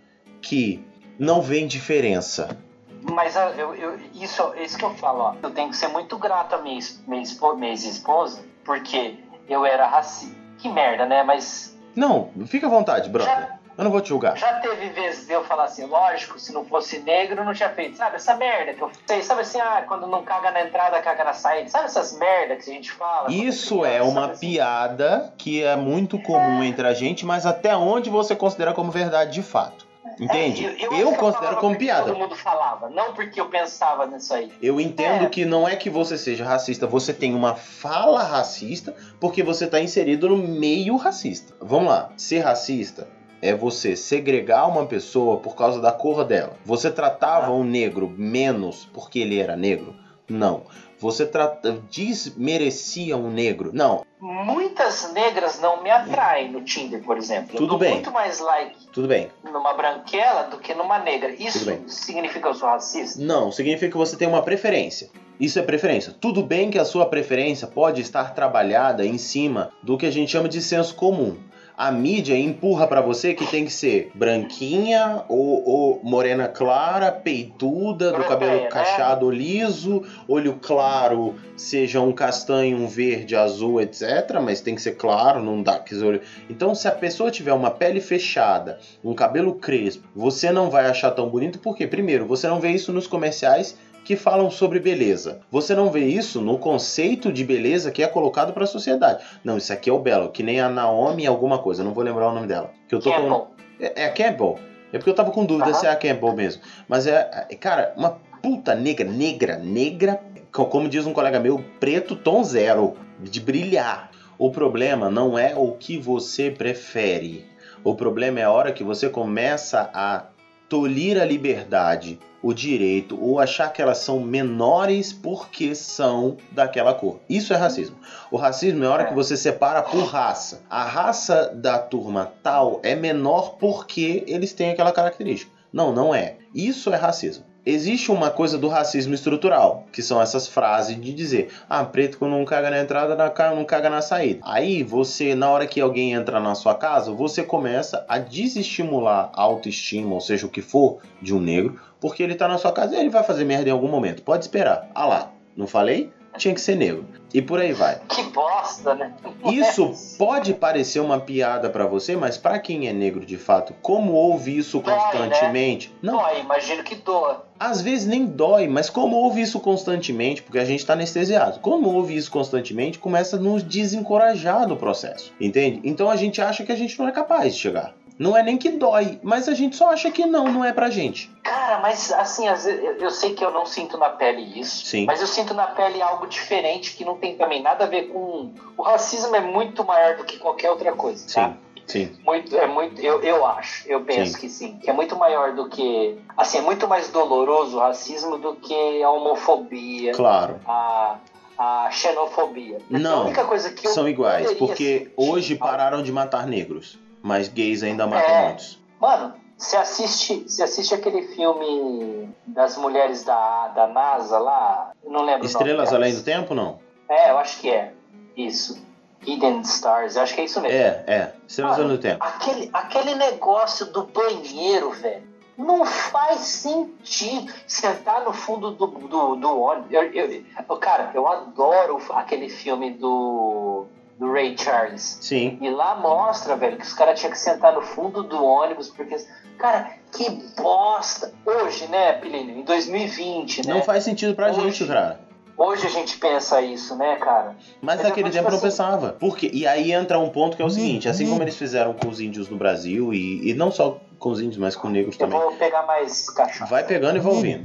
que não veem diferença. Mas ah, eu, eu, isso, isso que eu falo, ó. Eu tenho que ser muito grato à minha, minha, minha ex-esposa, porque eu era racista. Que merda, né? Mas Não, fica à vontade, brother. Já- Eu não vou te julgar. já teve vezes de eu falar assim, lógico, se não fosse negro, eu não tinha feito. Sabe, essa merda que eu sei. Sabe assim, ah, quando não caga na entrada, caga na saída. Sabe essas merdas que a gente fala? Isso criança, é uma assim? piada que é muito comum entre a gente, mas até onde você considera como verdade de fato? Entende? É, Eu, acho que considero falava como piada. Todo mundo falava, não porque eu pensava nisso aí. Eu entendo É. que não é que você seja racista, você tem uma fala racista porque você está inserido no meio racista. Vamos lá, ser racista é você segregar uma pessoa por causa da cor dela. Você tratava um negro menos porque ele era negro? Não. Você trata, desmerecia um negro? Não. Muitas negras não me atraem no Tinder, por exemplo. Tudo eu dou bem. muito mais like Tudo bem. numa branquela do que numa negra. Isso significa que eu sou racista? Não, significa que você tem uma preferência. Isso é preferência. Tudo bem que a sua preferência pode estar trabalhada em cima do que a gente chama de senso comum. A mídia empurra pra você que tem que ser branquinha ou, ou morena clara, peituda, do cabelo né? cacheado liso, olho claro, seja um castanho, um verde, azul, etc. Mas tem que ser claro, não dá que olho. Então, se a pessoa tiver uma pele fechada, um cabelo crespo, você não vai achar tão bonito, porque, primeiro, você não vê isso nos comerciais que falam sobre beleza. Você não vê isso no conceito de beleza que é colocado para a sociedade. Não, isso aqui é o belo, que nem a Naomi alguma coisa, não vou lembrar o nome dela. Que eu tô Campbell. falando É, é a Campbell. É porque eu tava com dúvida se é a Campbell mesmo. Mas é, é, cara, uma puta negra, negra, negra, co- como diz um colega meu, preto tom zero, de brilhar. O problema não é o que você prefere. O problema é a hora que você começa a tolir a liberdade, o direito, ou achar que elas são menores porque são daquela cor. Isso é racismo. O racismo é a hora que você separa por raça. A raça da turma tal é menor porque eles têm aquela característica. Não, não é. Isso é racismo. Existe uma coisa do racismo estrutural, que são essas frases de dizer: ah, preto não caga na entrada, não caga na saída. Aí você, na hora que alguém entra na sua casa, você começa a desestimular a autoestima, ou seja, o que for, de um negro, porque ele tá na sua casa e ele vai fazer merda em algum momento. Pode esperar. Ah lá, não falei? Tinha que ser negro. E por aí vai. Que bosta, né? Isso pode parecer uma piada pra você, mas pra quem é negro de fato, como ouve isso Dói, né? constantemente, não Dói, imagino que doa. às vezes nem dói, mas como ouve isso constantemente, porque a gente tá anestesiado, como ouve isso constantemente, começa a nos desencorajar no processo, entende? Então a gente acha que a gente não é capaz de chegar. Não é nem que dói, mas a gente só acha que não, não é pra gente. Cara, mas assim, eu- sei que eu não sinto na pele isso, Sim. mas eu sinto na pele algo diferente que não tem também nada a ver com. O racismo é muito maior do que qualquer outra coisa, tá? Sim, sim. Muito, é muito, eu, eu acho, eu penso Sim. que sim, que é muito maior do que, assim, é muito mais doloroso o racismo do que a homofobia, Claro. a, a xenofobia. Porque a Não, única coisa que são iguais, porque hoje pararam de matar negros, mas gays ainda matam É. muitos. Mano, você assiste, você assiste aquele filme das mulheres da, da NASA lá, não lembro Estrelas. Além do Tempo, não? É, eu acho que é. Isso. Hidden Stars, eu acho que é isso mesmo. É, é. Estrelas Além do Tempo. Aquele, aquele negócio do banheiro, velho. Não faz sentido sentar no fundo do, do, do ônibus. Eu- eu- cara, eu adoro aquele filme do, do Ray Charles. Sim. E lá mostra, velho, que os caras tinham que sentar no fundo do ônibus, porque. Cara, que bosta! Hoje, né, Pilino? Em 2020, né? Não faz sentido pra Hoje- gente, cara. Hoje a gente pensa isso, né, cara? Mas Mas naquele eu, tempo tipo não assim- pensava. Por quê? E aí entra um ponto que é o seguinte: assim como eles fizeram com os índios no Brasil, e, e não só com os índios, mas com negros Eu também. vou pegar mais cachaça. Vai pegando e vai ouvindo.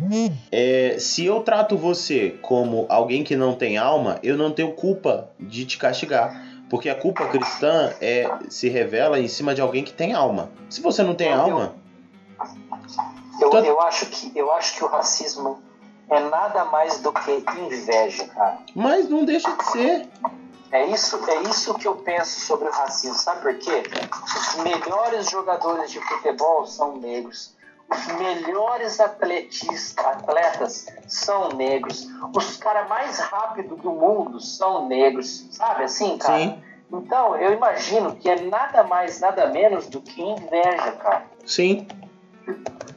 É, se eu trato você como alguém que não tem alma, eu não tenho culpa de te castigar. Porque a culpa cristã é, se revela em cima de alguém que tem alma. Se você não tem Eu- alma, Eu, Tô- eu, acho que, eu acho que o racismo é nada mais do que inveja, cara. mas não deixa de ser. É isso, é isso que eu penso sobre o racismo. Sabe por quê? Os melhores jogadores de futebol são negros. Os melhores atletis, atletas são negros. Os caras mais rápidos do mundo são negros. Sabe assim, cara? Sim, Então, eu imagino que é nada mais, nada menos do que inveja, cara. sim.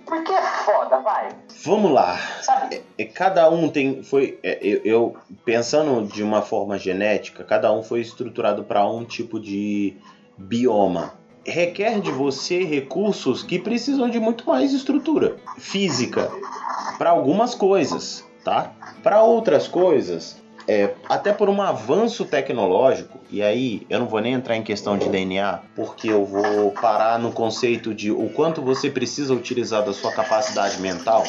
Porque é foda, vai. Vamos lá. Sabe? É, cada um tem foi é, eu, eu- pensando de uma forma genética cada um foi estruturado para um tipo de bioma requer de você recursos que precisam de muito mais estrutura física para algumas coisas tá para outras coisas é, até por um avanço tecnológico, e aí eu não vou nem entrar em questão de DNA, porque eu vou parar no conceito de o quanto você precisa utilizar da sua capacidade mental.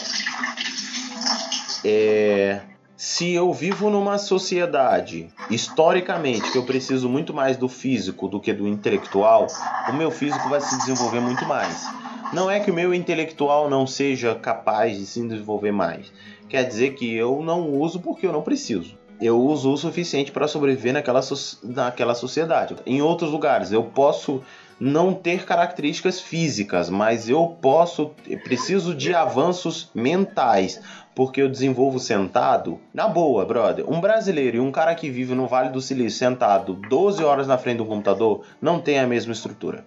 É, se eu vivo numa sociedade, historicamente, que eu preciso muito mais do físico do que do intelectual, o meu físico vai se desenvolver muito mais. Não é que o meu intelectual não seja capaz de se desenvolver mais. Quer dizer que eu não uso porque eu não preciso. Eu uso o suficiente para sobreviver naquela, naquela sociedade. Em outros lugares, eu posso não ter características físicas, mas eu posso, eu preciso de avanços mentais, porque eu desenvolvo sentado. Na boa, brother, um brasileiro e um cara que vive no Vale do Silício sentado 12 horas na frente do computador não tem a mesma estrutura.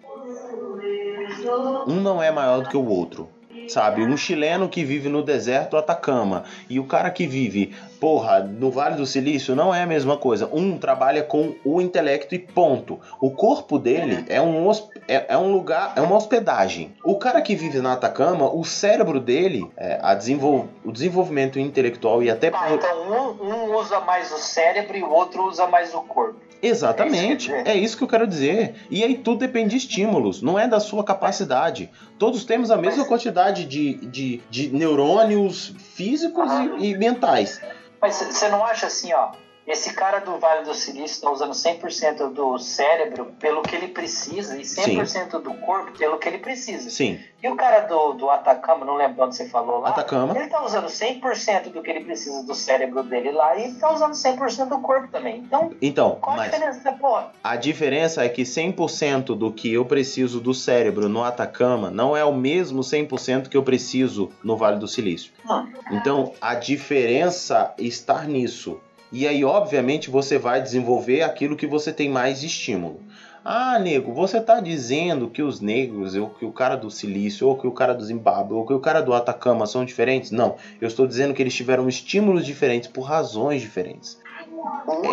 Um não é maior do que o outro. Sabe, um chileno que vive no deserto Atacama e o cara que vive, porra, no Vale do Silício não é a mesma coisa. Um trabalha com o intelecto e ponto. O corpo dele é um, é, é um lugar, é uma hospedagem. O cara que vive na Atacama, o cérebro dele, é, a desenvol- o desenvolvimento intelectual e até por- então um, um usa mais o cérebro e o outro usa mais o corpo. Exatamente, é isso que eu quero dizer. E aí tudo depende de estímulos, não é da sua capacidade. Todos temos a mesma quantidade de, de, de neurônios físicos e, e mentais. Mas você não acha assim, ó? Esse cara do Vale do Silício está usando 100% do cérebro pelo que ele precisa e 100% Sim. do corpo pelo que ele precisa. Sim. E o cara do, do Atacama, não lembro onde você falou lá, Atacama. ele está usando 100% do que ele precisa do cérebro dele lá e ele está usando 100% do corpo também. Então, então qual a diferença porra? A diferença é que 100% do que eu preciso do cérebro no Atacama não é o mesmo 100% que eu preciso no Vale do Silício. Hum. Então, a diferença está nisso. E aí, obviamente, você vai desenvolver aquilo que você tem mais estímulo. Ah, nego, você está dizendo que os negros, ou que o cara do Silício, ou que o cara do Zimbábue, ou que o cara do Atacama são diferentes? Não, eu estou dizendo que eles tiveram estímulos diferentes por razões diferentes.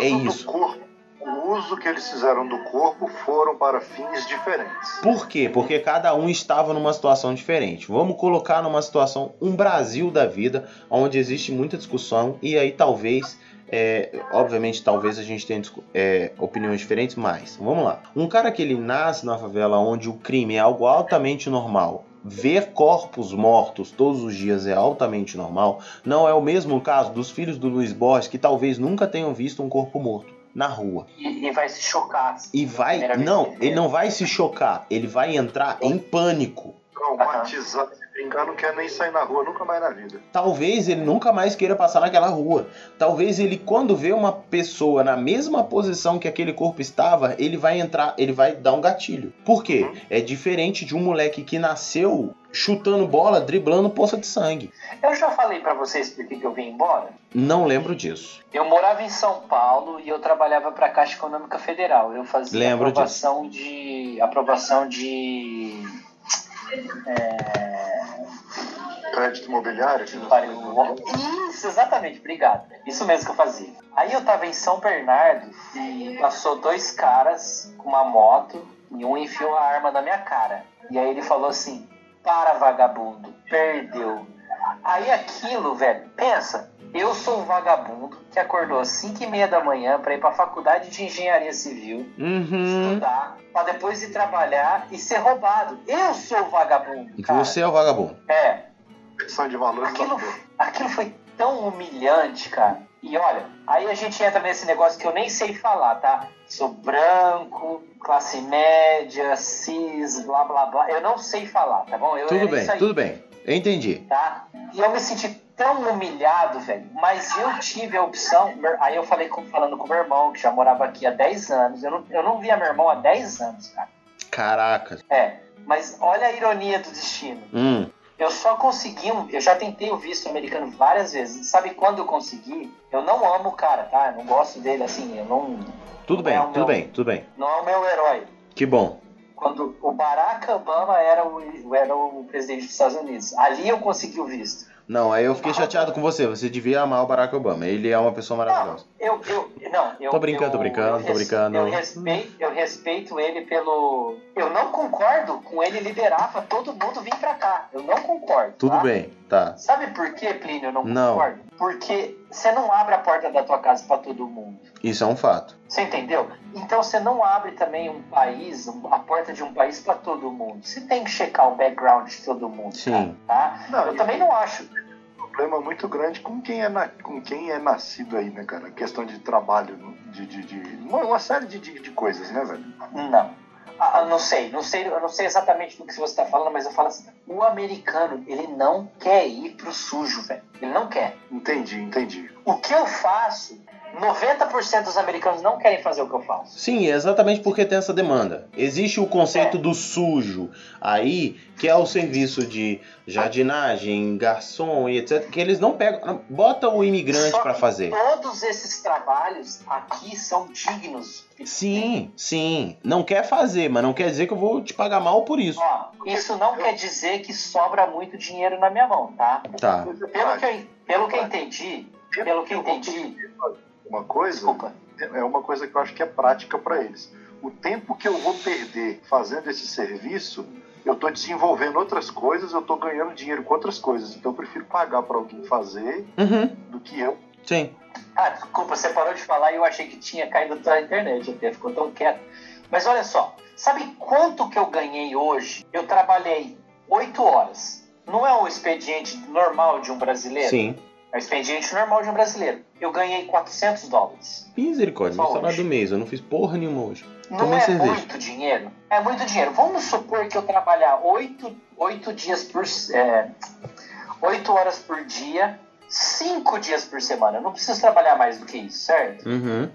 É isso. Corpo, o uso que eles fizeram do corpo foram para fins diferentes. Por quê? Porque cada um estava numa situação diferente. Vamos colocar numa situação, um Brasil da vida, onde existe muita discussão, e aí talvez é, obviamente, talvez a gente tenha é, opiniões diferentes, mas vamos lá. Um cara que ele nasce na favela onde o crime é algo altamente normal, ver corpos mortos todos os dias é altamente normal, não é o mesmo caso dos filhos do Luiz Borges que talvez nunca tenham visto um corpo morto na rua. E, e vai se chocar. E vai. Não, ele não vai se chocar, ele vai entrar em pânico. Traumatizado brincar, não quer nem sair na rua nunca mais na vida. Talvez ele nunca mais queira passar naquela rua. Talvez ele, quando vê uma pessoa na mesma posição que aquele corpo estava, ele vai entrar, ele vai dar um gatilho. Por quê? Uhum. É diferente de um moleque que nasceu chutando bola, driblando poça de sangue. Eu já falei para vocês por que eu vim embora? Não lembro disso. Eu morava em São Paulo e eu trabalhava para a Caixa Econômica Federal. Eu fazia Lembro aprovação disso. de aprovação de é... Crédito imobiliário? Isso, exatamente, obrigado. Isso mesmo que eu fazia. Aí eu tava em São Bernardo e passou dois caras com uma moto e um enfiou a arma na minha cara. E aí ele falou assim: Para, vagabundo, perdeu. Aí aquilo, velho, pensa, eu sou um vagabundo que acordou às 5 e meia da manhã para ir para a faculdade de engenharia civil, uhum. estudar, para depois ir trabalhar e ser roubado. Eu sou o vagabundo. Cara. Você é o vagabundo. É. Questão de valores. Aquilo, aquilo foi tão humilhante, cara. E olha, aí a gente entra nesse negócio que eu nem sei falar, tá? Sou branco, classe média, cis, blá blá blá. Eu não sei falar, tá bom? Eu, tudo bem, tudo bem. Entendi. Tá? E eu me senti tão humilhado, velho. Mas eu tive a opção. Aí eu falei com, falando com meu irmão, que já morava aqui há 10 anos. Eu não, eu não via meu irmão há 10 anos, cara. Caraca. É, mas olha a ironia do destino. Hum. Eu só consegui um. Eu já tentei o visto americano várias vezes. Sabe quando eu consegui? Eu não amo o cara, tá? Eu não gosto dele assim. Eu não. Tudo não bem, é tudo meu, bem, tudo bem. Não é o meu herói. Que bom quando o Barack Obama era o, era o presidente dos Estados Unidos. Ali eu consegui o visto. Não, aí eu fiquei chateado com você. Você devia amar o Barack Obama. Ele é uma pessoa maravilhosa. Não, eu, eu, não, eu, tô brincando, eu, tô brincando, eu tô brincando. Eu respeito, eu respeito ele pelo. Eu não concordo com ele liberar pra todo mundo vir pra cá. Eu não concordo. Tudo tá? bem, tá. Sabe por que, Plínio, eu não, não concordo? Porque você não abre a porta da tua casa pra todo mundo. Isso é um fato. Você entendeu? Então você não abre também um país, a porta de um país para todo mundo. Você tem que checar o background de todo mundo. Sim. Tá? Não, eu também não acho problema muito grande com quem é, na, com quem é nascido aí, né, cara? Questão de trabalho, de, de, de uma, uma, série de, de, de, coisas, né, velho? Não. Ah, não sei, não sei, eu não sei exatamente do que você está falando, mas eu falo assim, o americano, ele não quer ir pro sujo, velho. Ele não quer. Entendi, entendi. O que eu faço 90% dos americanos não querem fazer o que eu faço. Sim, é exatamente porque tem essa demanda. Existe o conceito é. do sujo aí, que é o serviço de jardinagem, garçom e etc, que eles não pegam, bota o imigrante para fazer. Todos esses trabalhos aqui são dignos. Sim, sim. Não quer fazer, mas não quer dizer que eu vou te pagar mal por isso. Ó, isso não quer dizer que sobra muito dinheiro na minha mão, tá? Tá. Pelo que pelo que eu entendi, pelo que eu entendi, uma coisa, Desculpa. é uma coisa que eu acho que é prática para eles. O tempo que eu vou perder fazendo esse serviço, eu estou desenvolvendo outras coisas, eu estou ganhando dinheiro com outras coisas. Então eu prefiro pagar para alguém fazer uhum. do que eu Sim. Ah, desculpa, você parou de falar e eu achei que tinha caído da internet até, ficou tão quieto. Mas olha só, sabe quanto que eu ganhei hoje? Eu trabalhei 8 horas. Não é o expediente normal de um brasileiro? Sim. É o expediente normal de um brasileiro. Eu ganhei 400 dólares. Misericórdia, meu salário do mês, eu não fiz porra nenhuma hoje. Não Tomei é cerveja. muito dinheiro? É muito dinheiro. Vamos supor que eu trabalhar 8, oito dias por... É, 8 horas por dia, 5 dias por semana. Eu não preciso trabalhar mais do que isso, certo? Uhum.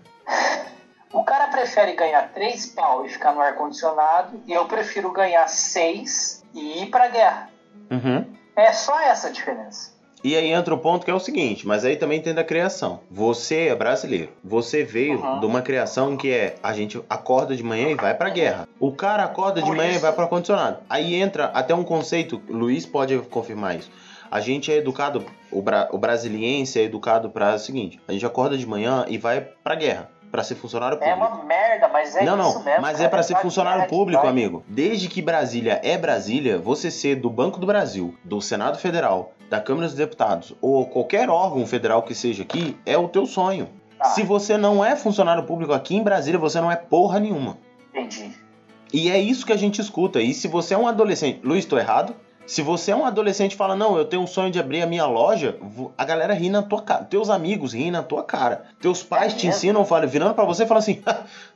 O cara prefere ganhar 3 pau e ficar no ar-condicionado, e eu prefiro ganhar 6 e ir pra guerra. Uhum. É só essa a diferença. E aí entra o ponto que é o seguinte, mas aí também tem da criação. Você é brasileiro. Você veio Uhum. de uma criação que é a gente acorda de manhã e vai pra guerra. O cara acorda de Por manhã e isso- vai pro ar-condicionado. Aí entra até um conceito, Luiz pode confirmar isso. A gente é educado, o, bra, o brasiliense é educado para o seguinte: a gente acorda de manhã e vai pra guerra, pra ser funcionário É público. uma merda, mas é não, isso não, mesmo. mas é pra ser funcionário público, amigo. Desde que Brasília é Brasília, você ser do Banco do Brasil, do Senado Federal, da Câmara dos Deputados ou qualquer órgão federal que seja aqui, é o teu sonho. Tá. Se você não é funcionário público aqui em Brasília, você não é porra nenhuma. Entendi. E é isso que a gente escuta. E se você é um adolescente, Luiz, tô errado? Se você é um adolescente e fala, não, eu tenho um sonho de abrir a minha loja, a galera ri na tua cara. Teus amigos riem na tua cara. Teus pais É te mesmo? ensinam, falam, virando pra você e falam assim: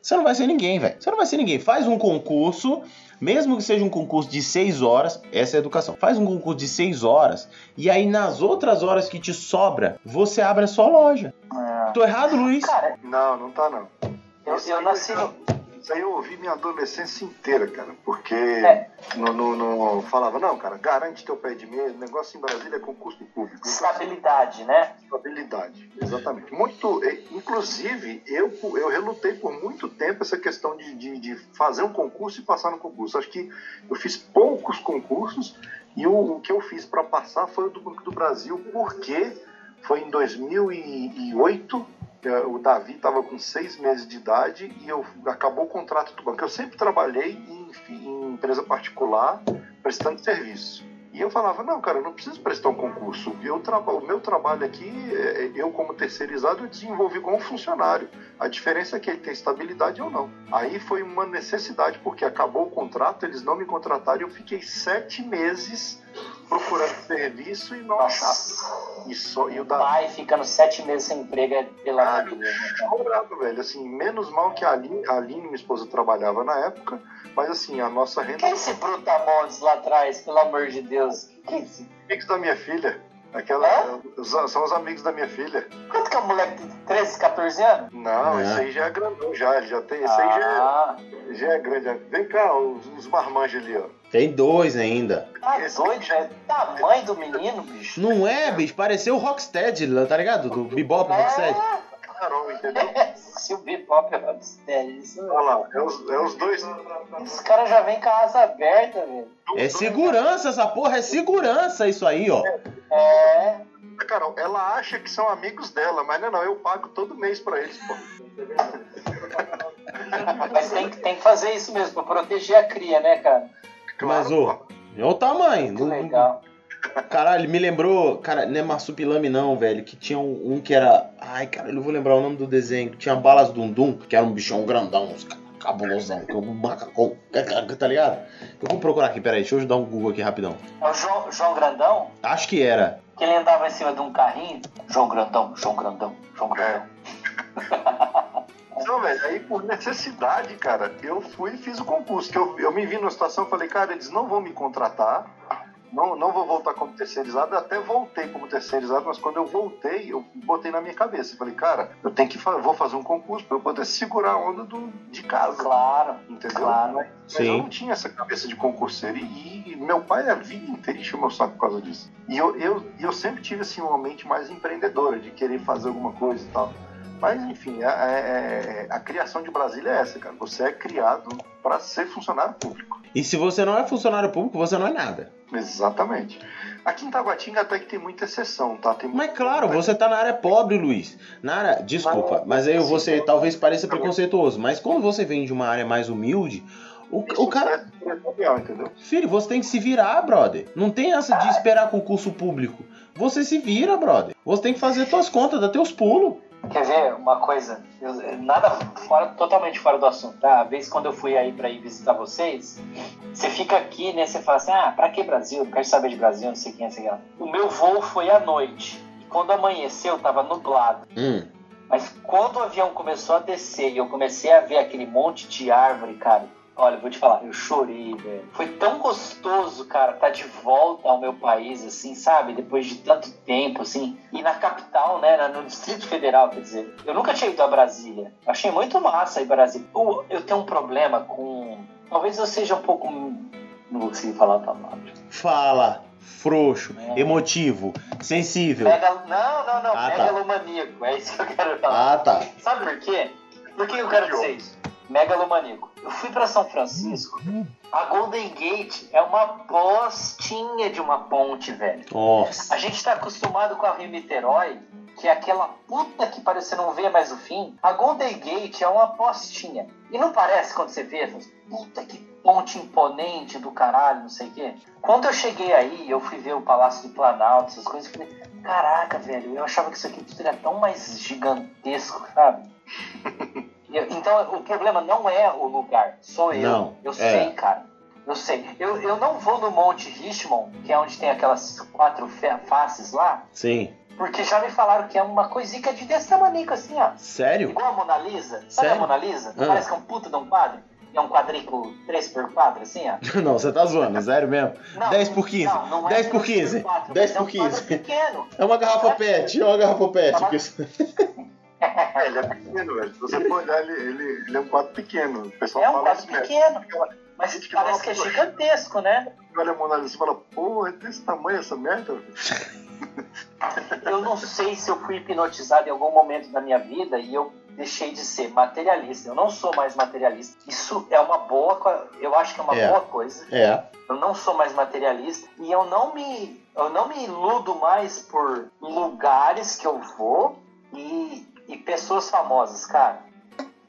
você não vai ser ninguém, velho. Você não vai ser ninguém. Faz um concurso, mesmo que seja um concurso de 6 horas, essa é a educação. Faz um concurso de 6 horas, e aí nas outras horas que te sobra, você abre a sua loja. É. Tô errado, Luiz? Cara, Não, não tá não. eu, eu nasci no. Isso aí eu ouvi minha adolescência inteira, cara. Porque É. no, no- no- falava, não, cara, garante teu pé de meia. O negócio em Brasília é concurso público. Estabilidade, né? Estabilidade, exatamente. Muito, inclusive, eu, eu relutei por muito tempo essa questão de, de, de fazer um concurso e passar no concurso. Acho que eu fiz poucos concursos e o, o que eu fiz para passar foi o do Banco do Brasil, porque foi em 2008 eh, o Davi estava com seis meses de idade e eu acabou o contrato do banco. Eu sempre trabalhei em, em empresa particular prestando serviço. E eu falava, não, cara, eu não preciso prestar um concurso. Eu traba o meu trabalho aqui, é, eu como terceirizado, eu desenvolvi um funcionário. A diferença é que ele tem estabilidade ou não. Aí foi uma necessidade, porque acabou o contrato, eles não me contrataram eu fiquei sete meses procurando serviço e não achava. E, só, e o Davi Pai ficando sete meses sem emprego é pela Ah, vida, né, chorava, velho. Assim, menos mal que a Aline, a Aline, minha esposa, trabalhava na época, mas assim, a nossa renda. Quem é esse Brutamontes lá atrás, pelo amor de Deus? Quem é esse? Amigos da minha filha. Aquela, os- São os amigos da minha filha. Quanto que é o moleque de 13, 14 anos? Não, É. esse aí já é grandão, já. Ele já tem. Esse aí já Ah, é, já é grande. já. Vem cá, os, os marmanjos ali, ó. Tem dois ainda. tá Esse doido, velho. Tamanho do menino, bicho. Não é, bicho? Pareceu o Rocksteady, tá ligado? Do Bebop Rocksteady. É, Carol, entendeu? se o Bebop é Rocksteady, isso Olha lá, é os, é os dois. Os caras já vêm com a asa aberta, velho. É segurança essa porra, é segurança isso aí, ó. É. A Carol, ela acha que são amigos dela, mas não, é não, eu pago todo mês pra eles, pô. Mas tem, que- tem que fazer isso mesmo, pra proteger a cria, né, cara? Mas, pô. ô, é o tamanho. Muito Não- legal. Caralho, me lembrou. Cara, não é marsupilame não, velho. Que tinha um, um que era. Ai, cara, eu não vou lembrar o nome do desenho. Que tinha balas Dundum, que era um bichão grandão, cabulosão, que é um macacão, tá ligado? Eu vou procurar aqui, peraí, deixa eu dar um Google aqui rapidão. É o João, João Grandão, Acho que era. que ele andava em cima de um carrinho. João Grandão, João Grandão, João Grandão. Não, velho, aí por necessidade, cara, eu fui e fiz o concurso. Que eu, eu me vi numa situação, falei, cara, eles não vão me contratar, não, não vou voltar como terceirizado, até voltei como terceirizado, mas quando eu voltei, eu botei na minha cabeça. Falei, cara, eu tenho que fa vou fazer um concurso para eu poder segurar a onda do, de casa. Claro, Entendeu? claro. Mas, eu não tinha essa cabeça de concurseiro e, e meu pai a vida inteira encheu meu saco por causa disso. E eu, eu, e eu sempre tive assim, uma mente mais empreendedora, de querer fazer alguma coisa e tal. Mas enfim, a, é- é- a criação de Brasília é essa, cara. Você é criado para ser funcionário público. E se você não é funcionário público, você não é nada. Exatamente. Aqui em Taguatinga até que tem muita exceção, tá? Tem Mas claro, você tá na área pobre, Luiz. Na área. Desculpa, mas aí você talvez pareça preconceituoso. Mas quando você vem de uma área mais humilde, o, o cara. empresarial, entendeu? Filho, você tem que se virar, brother. Não tem essa de esperar concurso público. Você se vira, brother. Você tem que fazer suas contas, dar teus pulos. Quer ver uma coisa? Eu- nada fora, totalmente fora do assunto, tá? A vez quando eu fui aí pra ir visitar vocês, você fica aqui, né? Você fala assim, ah, pra que Brasil? Não quero saber de Brasil, não sei quem, não sei lá. O meu voo foi à noite. E quando amanheceu, tava nublado. Hum. Mas quando o avião começou a descer e eu comecei a ver aquele monte de árvore, cara, olha, vou te falar, eu chorei, velho. Foi tão gostoso, cara, estar de volta ao meu país, assim, sabe? Depois de tanto tempo, assim. E na capital, né, no Distrito Federal, quer dizer. Eu nunca tinha ido a Brasília. Achei muito massa ir Brasília. Eu, tenho um problema com. Talvez eu seja um pouco. Não vou conseguir falar a palavra. Fala. Frouxo, É. emotivo, sensível. Megal... Não, não, não. Ah, tá. megalomaníaco. É isso que eu quero falar. Ah, tá. Sabe por quê? Por que eu quero dizer isso? Megalomaníaco. Eu fui pra São Francisco. A Golden Gate é uma postinha de uma ponte, velho. Nossa. A gente tá acostumado com a Rio Niterói, que é aquela puta que parece que você não vê mais o fim. A Golden Gate é uma postinha. E não parece quando você vê, puta que ponte imponente do caralho, não sei o quê. Quando eu cheguei aí, eu fui ver o Palácio do Planalto, essas coisas, falei, caraca, velho, eu achava que isso aqui era tão mais gigantesco, sabe? Então o problema não é o lugar, sou eu. Não, eu é. sei, cara. Eu sei. Eu, eu não vou no Monte Richmond, que é onde tem aquelas quatro faces lá, Sim. porque já me falaram que é uma coisica de desse tamanico assim, ó. Sério? Igual a Mona Lisa. Sabe Sério? a Mona Lisa? Ah. Parece que é um puta de um quadro. É um quadrículo 3x4, assim, ó. Não, você tá zoando, sério mesmo. Não, 10 por 15. não, não é 10 por 15. 3x4, 10 mas é um por quadro 15. pequeno. É uma garrafa pet, é uma garrafa pet. Tá. É, ele é pequeno, velho. Se você for olhar, ele, ele, ele é um quadro pequeno. O pessoal É um fala quadro isso mesmo. pequeno. Mas que parece fala, que é "Poxa, gigantesco, né? Olha a Mona Lisa e fala, pô, é desse tamanho essa merda? Eu não sei se eu fui hipnotizado em algum momento da minha vida e eu deixei de ser materialista. Eu não sou mais materialista. Isso é uma boa, eu acho que é uma É. boa coisa. É. Eu não sou mais materialista e eu não me eu não me iludo mais por lugares que eu vou e, e pessoas famosas, cara.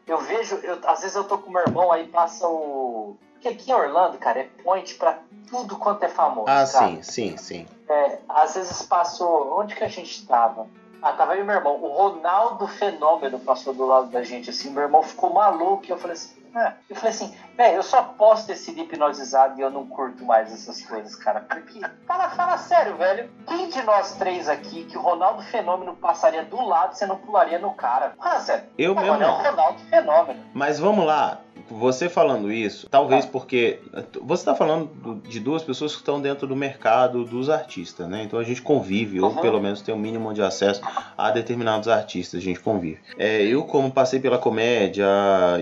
Eu vejo, eu, às vezes eu tô com meu irmão aí passa o porque aqui em Orlando, cara, é point pra tudo quanto é famoso, Ah, cara. sim, sim, sim. É, às vezes passou. Onde que a gente tava? Ah, tava e meu irmão. O Ronaldo Fenômeno passou do lado da gente, assim. Meu irmão ficou maluco. E eu falei assim. Ah, eu falei assim, velho, eu só posso ter sido hipnotizado e eu não curto mais essas coisas, cara. Porque, fala, fala sério, velho. Quem de nós três aqui que o Ronaldo Fenômeno passaria do lado, você não pularia no cara? Fala sério. Eu Agora mesmo é o Ronaldo Fenômeno. Mas vamos lá, você falando isso, talvez porque você está falando do- de duas pessoas que estão dentro do mercado dos artistas, né? Então a gente convive, ou pelo menos tem um mínimo de acesso a determinados artistas, a gente convive. É, eu, como passei pela comédia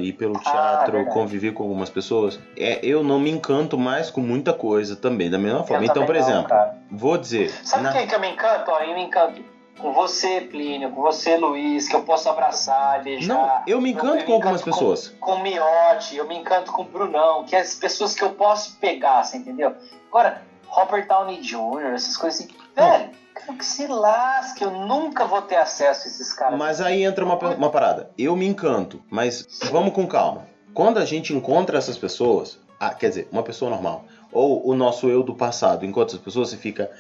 e pelo teatro, Ah, convivi com algumas pessoas, é, eu não me encanto mais com muita coisa também, da mesma forma. Eu Então, por não, exemplo, cara. vou dizer. Sabe na- quem que eu me encanto? Ó, eu me encanto com você, Plínio, com você, Luiz, que eu posso abraçar, beijar. Não, eu me encanto Eu com algumas encanto pessoas. Com, com o Miotti, eu me encanto com o Brunão, que é as pessoas que eu posso pegar, você entendeu? Agora, Robert Downey Jr., essas coisas assim. Velho, quero que se lasque, eu nunca vou ter acesso a esses caras. Mas aí entra uma, uma parada. Eu me encanto, mas vamos com calma. Quando a gente encontra essas pessoas, ah, quer dizer, uma pessoa normal, ou o nosso eu do passado encontra essas pessoas, você fica.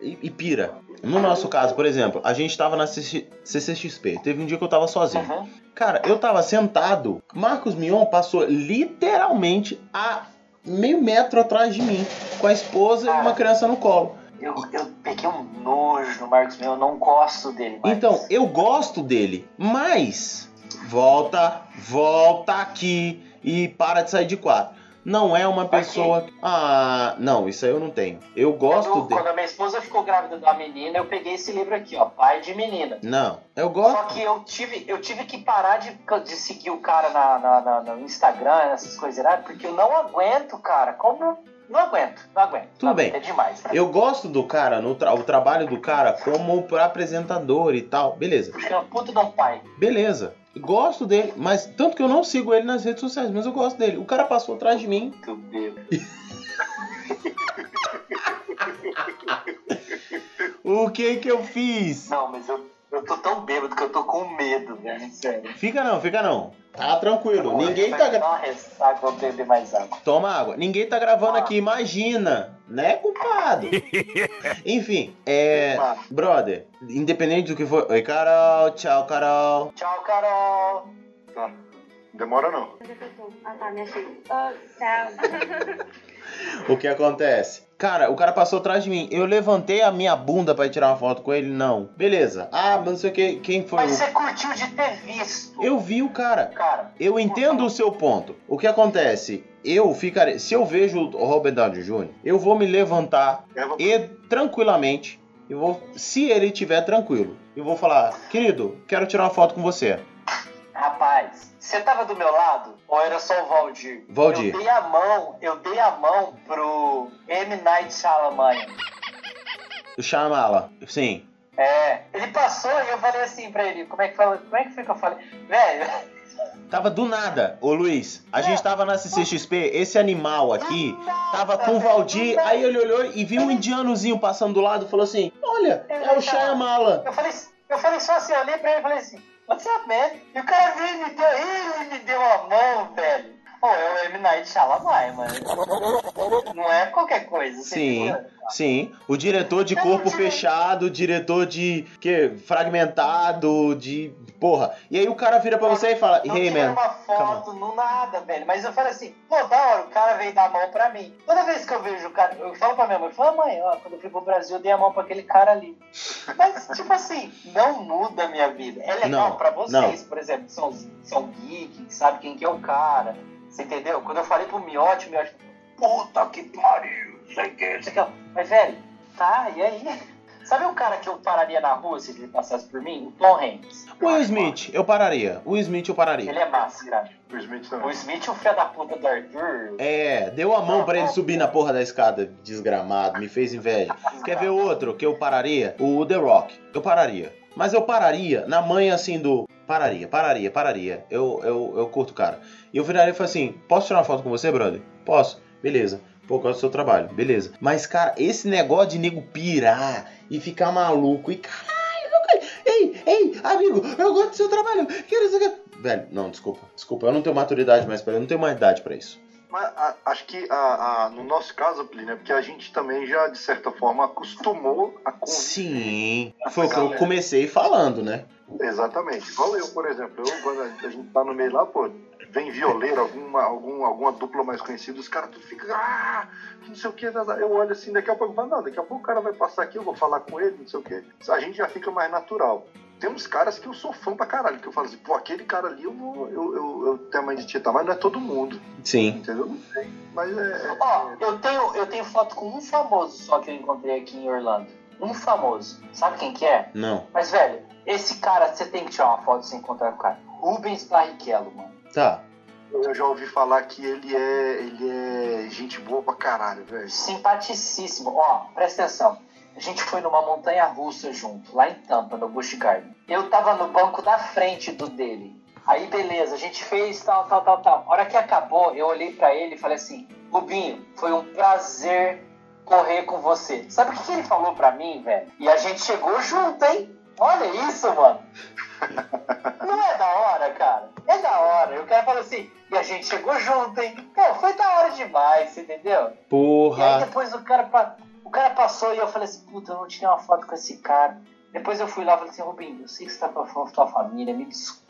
E, e pira. No nosso caso, por exemplo, a gente tava na CC CCXP. Teve um dia que eu tava sozinho. Uhum. Cara, eu tava sentado. Marcos Mion passou literalmente a meio metro atrás de mim, com a esposa e uma criança no colo. Eu, eu peguei um nojo no Marcos Mion, eu não gosto dele. Então, eu gosto dele, mas volta, volta aqui e para de sair de quatro. Não é uma pessoa. Ah, não, isso aí eu não tenho. Eu gosto quando, dele. quando a minha esposa ficou grávida da menina, eu peguei esse livro aqui, ó, Pai de Menina. Não, eu Só gosto. que eu tive, eu tive que parar de, de seguir o cara na, na- na- no Instagram, essas coisas, né? porque eu não aguento, cara. Como. Não aguento, não aguento. Tudo não bem. É demais. mim. Eu gosto do cara, no tra- o trabalho do cara como apresentador e tal. Beleza, é um puto de um pai. beleza. Gosto dele, mas tanto que eu não sigo ele nas redes sociais, mas eu gosto dele. O cara passou atrás de mim. Muito bêbado. O que que eu fiz? Não, mas eu, eu, tô tão bêbado que eu tô com medo, velho. Sério. Fica não, fica não. Tá tranquilo. Ninguém tá. Ressaca, vou beber mais água. Toma água. Ninguém tá gravando aqui, imagina. Né, culpado? Enfim, é. Brother, independente do que for. Oi, Carol. Tchau, Carol. Tchau, Carol. Tá. Demora não. Ah, tá, minha filha. Oh, tchau. O que acontece? Cara, o cara passou atrás de mim. Eu levantei a minha bunda pra ir tirar uma foto com ele? Não. Beleza. Ah, mas não sei o que. Quem foi Mas o. você curtiu de ter visto. Eu vi o cara. Cara, Eu entendo o seu ponto. O que acontece? Eu ficarei. Se eu vejo o Robert Downey Jr., eu vou me levantar e tranquilamente. Eu vou, se ele estiver tranquilo, eu vou falar, querido, quero tirar uma foto com você. rapaz, você tava do meu lado? Ou era só o Valdir? Valdir. Eu dei a mão, eu dei a mão pro M. Night Shyamalan. O Shyamala, sim. É, ele passou e eu falei assim pra ele, como é que, fala, como é que foi que eu falei? Velho, Tava do nada. Ô Luiz, a gente tava na CCXP, esse animal aqui tava com o Valdir, aí ele olhou e viu um indianozinho passando do lado e falou assim: Olha, é o Shyamala. eu falei, eu falei só assim, olhei pra ele e falei assim, what's up, man? E o cara veio e me deu, ele me deu a mão, velho. Pô, é o M. Night Shyamalan, mano. Não é qualquer coisa. você Sim, entendeu? sim. O diretor de corpo fechado, diretor de que fragmentado, de porra. E aí o cara vira pra você e fala: Não "Hey, man, uma foto, não nada, velho. Mas eu falei assim, pô, da hora, o cara veio dar a mão pra mim. Toda vez que eu vejo o cara, eu falo pra minha mãe, eu falo, mãe, ó, quando eu fui pro Brasil, eu dei a mão pra aquele cara ali. Mas, tipo assim, não muda a minha vida. É legal Não, pra vocês, por exemplo, são, são geek, que sabe quem que é o cara. Você entendeu? Quando eu falei pro Miotti, o Miotti puta que pariu, sei o que, sei o que. Mas, velho, tá, e aí? Sabe o cara que eu pararia na rua se ele passasse por mim? O Tom Hanks. Will Smith, eu pararia. Will Smith eu pararia. Ele é massa, cara. O Smith O também. Smith, o filho da puta do Arthur. É, deu a mão pra ele subir na porra da escada, desgramado, me fez inveja. Quer ver outro que eu pararia? O The Rock. Eu pararia. Mas eu pararia na manha assim do. Pararia, pararia, pararia. Eu, eu, eu curto o cara. E eu viraria e falei assim: Posso tirar uma foto com você, brother? Posso. Beleza. Por causa do seu trabalho, beleza. Mas, cara, esse negócio de nego pirar e ficar maluco e caralho. Ei, ei, amigo, eu gosto do seu trabalho. Quero isso aqui. Velho, não, desculpa. Desculpa, eu não tenho maturidade mais pra Eu não tenho mais idade pra isso. Mas a- acho que a- a- no nosso caso, Plínio, é porque a gente também já, de certa forma, acostumou a. Sim. Foi o que eu comecei falando, né? Exatamente. Igual eu, por exemplo. Eu, quando a gente tá no meio lá, pô, vem violeiro, alguma, algum, alguma dupla mais conhecida, os caras tudo ficam, ah, não sei o que. Eu olho assim, daqui a pouco não, daqui a pouco o cara vai passar aqui, eu vou falar com ele, não sei o que. A gente já fica mais natural. Tem uns caras que eu sou fã pra caralho, que eu falo assim, pô, aquele cara ali eu vou. Eu, eu, eu tenho a mãe de tietar, mas não é todo mundo. Sim. Entendeu? Não sei. Mas é. Ó, eu tenho, eu tenho foto com um famoso só que eu encontrei aqui em Orlando. Um famoso. Sabe quem que é? Não. Mas, velho, esse cara, você tem que tirar uma foto sem encontrar com o cara. Rubens Barrichello, mano. Tá. Eu já ouvi falar que ele é. ele é gente boa pra caralho, velho. Simpaticíssimo. Ó, presta atenção. A gente foi numa montanha russa junto, lá em Tampa, no Busch Garden. Eu tava no banco da frente do dele. Aí, beleza, a gente fez tal, tal, tal, tal. A hora que acabou, eu olhei pra ele e falei assim: Rubinho, foi um prazer correr com você. Sabe o que que ele falou pra mim, velho? E a gente chegou junto, hein? Olha isso, mano. Não é da hora, cara? É da hora. E o cara falou assim, e a gente chegou junto, hein? Pô, foi da hora demais, você entendeu? E aí Porra. depois o cara, o cara passou e eu falei assim, puta, eu não tirei uma foto com esse cara. Depois eu fui lá e falei assim, Rubinho, eu sei que você tá com a tua família, me desculpa,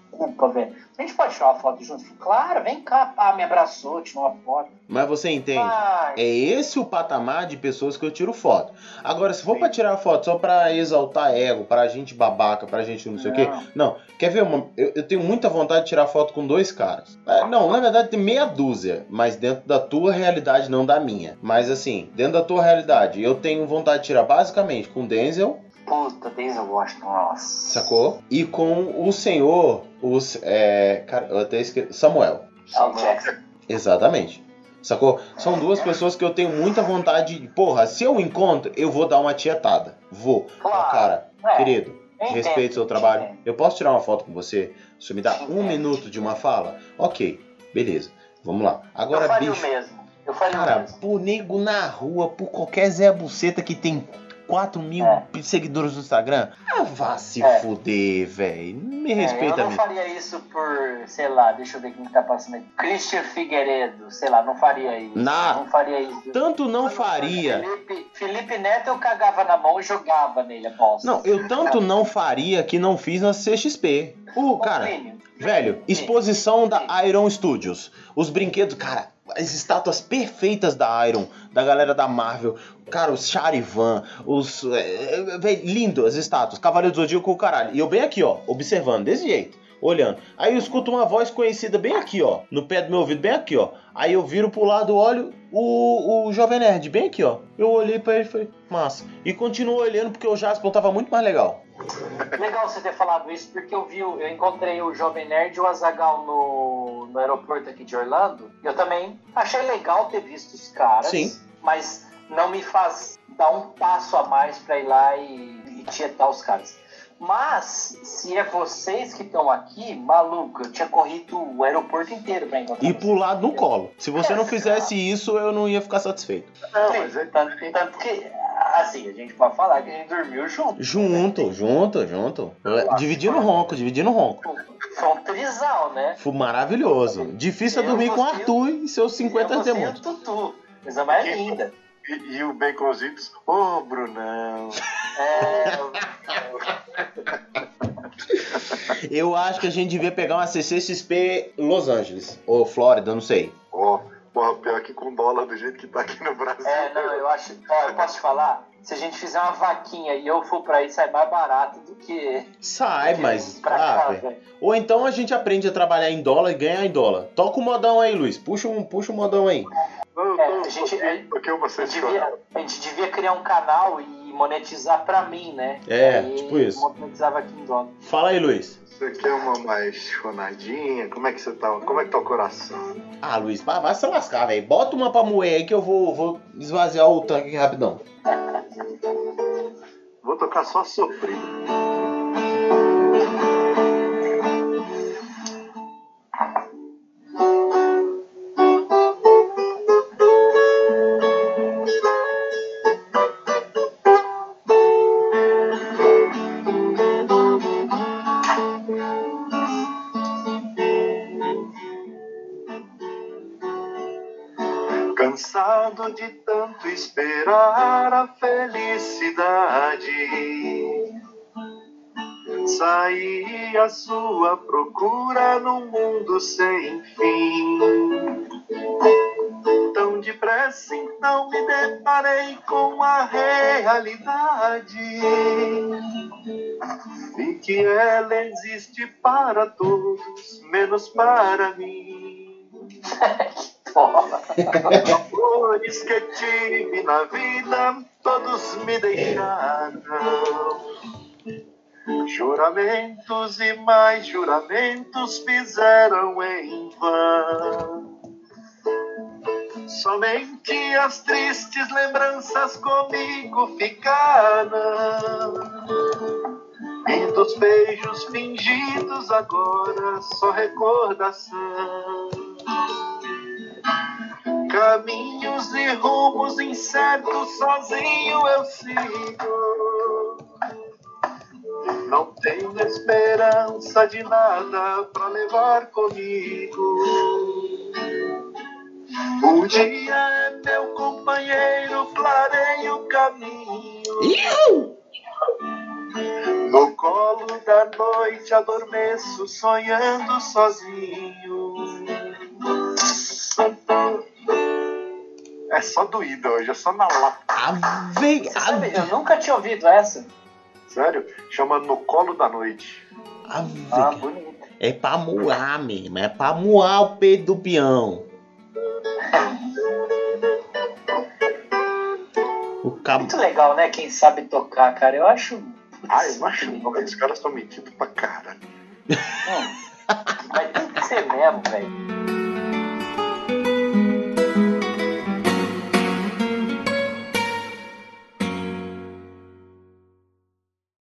velho. A gente pode tirar uma foto junto? Claro, vem cá, pá, me abraçou, tirou uma foto. Mas você entende? Ai. É esse o patamar de pessoas que eu tiro foto. Agora, se for pra tirar foto só pra exaltar ego, pra gente babaca, pra gente não sei o quê. Não. Quer ver uma. Eu, eu tenho muita vontade de tirar foto com dois caras. É, não, na verdade tem meia dúzia, mas dentro da tua realidade, não da minha. Mas assim, dentro da tua realidade, eu tenho vontade de tirar basicamente com Denzel, Puta, Denzel Washington, nossa. sacou? E com o senhor, os. É, cara, eu até esqueci. Samuel. Al Jackson. Exatamente. Sacou? São duas pessoas que eu tenho muita vontade de. Porra, se eu encontro, eu vou dar uma tietada. Vou. Ó, cara, É, querido, entendo, respeito o seu eu trabalho. entendo. Eu posso tirar uma foto com você? Se me dá um minuto de uma fala? Ok, beleza. Vamos lá. Agora, eu bicho. mesmo. Eu Cara, mesmo. por nego na rua, por qualquer Zé Buceta que tem 4 mil É. seguidores no Instagram. Ah, vá se É. fuder, velho. Me É, respeita eu não mesmo. faria isso por, sei lá, deixa eu ver quem que tá passando aqui. Christian Figueiredo, sei lá, não faria isso. Na- Não faria isso. Tanto não faria. Felipe, Felipe Neto eu cagava na mão e jogava nele a bosta. Não, eu tanto não faria que não fiz na CXP. O cara, velho, exposição da Iron Studios. Os brinquedos, cara, as estátuas perfeitas da Iron, da galera da Marvel. Cara, os Charivan, os. É, é, velho, lindo as estátuas. Cavaleiro do Zodíaco, caralho. E eu bem aqui, ó, observando, desse jeito. Olhando. Aí eu escuto uma voz conhecida bem aqui, ó. No pé do meu ouvido, bem aqui, ó. Aí eu viro pro lado, olho o, o Jovem Nerd, bem aqui, ó. Eu olhei pra ele e falei, massa. E continuo olhando porque o Jasper tava muito mais legal. Legal você ter falado isso, porque eu vi, eu encontrei o Jovem Nerd e o Azagal no, no aeroporto aqui de Orlando. E eu também achei legal ter visto os caras. Sim. Mas não me faz dar um passo a mais pra ir lá e, e tietar os caras. Mas, se é vocês que estão aqui, maluco, eu tinha corrido o aeroporto inteiro pra encontrar E pular no colo. Se você não fizesse isso, eu não ia ficar satisfeito. Não, mas é Tanto, tanto que, assim, a gente pode falar que a gente dormiu junto. Junto, junto, junto. Dividindo ronco, dividindo ronco. Foi um trisal, né? Foi maravilhoso. Difícil é Eu, dormir com o Arthur e seus 50 eu, você e o demônios. Tutu. Coisa mais linda. E, e o Baconzitos, ô Brunão. É, Eu acho que a gente devia pegar uma CCXP Los Angeles. Ou Flórida, não sei. Ó, porra, pior que com dólar do jeito que tá aqui no Brasil. é, não, eu acho. Ó, eu posso te falar? Se a gente fizer uma vaquinha e eu for pra aí, sai mais barato do que. Sai, do que mas. pra Ah, cá, velho. velho. Ou então a gente aprende a trabalhar em dólar e ganhar em dólar. Toca o modão aí, Luiz. Puxa um, puxa um modão aí. Não, É, não, a gente- porque, devia, a gente devia criar um canal e monetizar pra mim, né? É, Aí tipo isso. Monetizava aqui em dólar. Fala aí, Luiz. Você quer uma mais chonadinha? Como é que você tá? Como é que tá o coração? Ah, Luiz, vai, vai se lascar, velho. Bota uma pra moer aí que eu vou, vou esvaziar o tanque rapidão. Vou tocar só sofrido. À sua procura num mundo sem fim. Tão depressa então me deparei com a realidade. Vi que ela existe para todos, menos para mim. Amores que tive na vida, todos me deixaram. Juramentos e mais juramentos fizeram em vão. Somente as tristes lembranças comigo ficaram. E dos beijos fingidos agora só recordação. Caminhos e rumos incertos, sozinho eu sigo. Não tenho esperança de nada pra levar comigo. O dia é meu companheiro, clareia o caminho. No colo da noite adormeço, sonhando sozinho. É só doída hoje, é só na lata. Ave, Você sabe, eu nunca tinha ouvido essa. Sério? Chama No Colo da Noite. ave. Ah, bonito. É pra moar mesmo, é pra moar o peito do peão. O cabo. Muito legal, né? Quem sabe tocar, cara. Eu acho. Ai, eu acho que os caras estão metidos pra caralho. Hum, mas tem que ser mesmo, velho.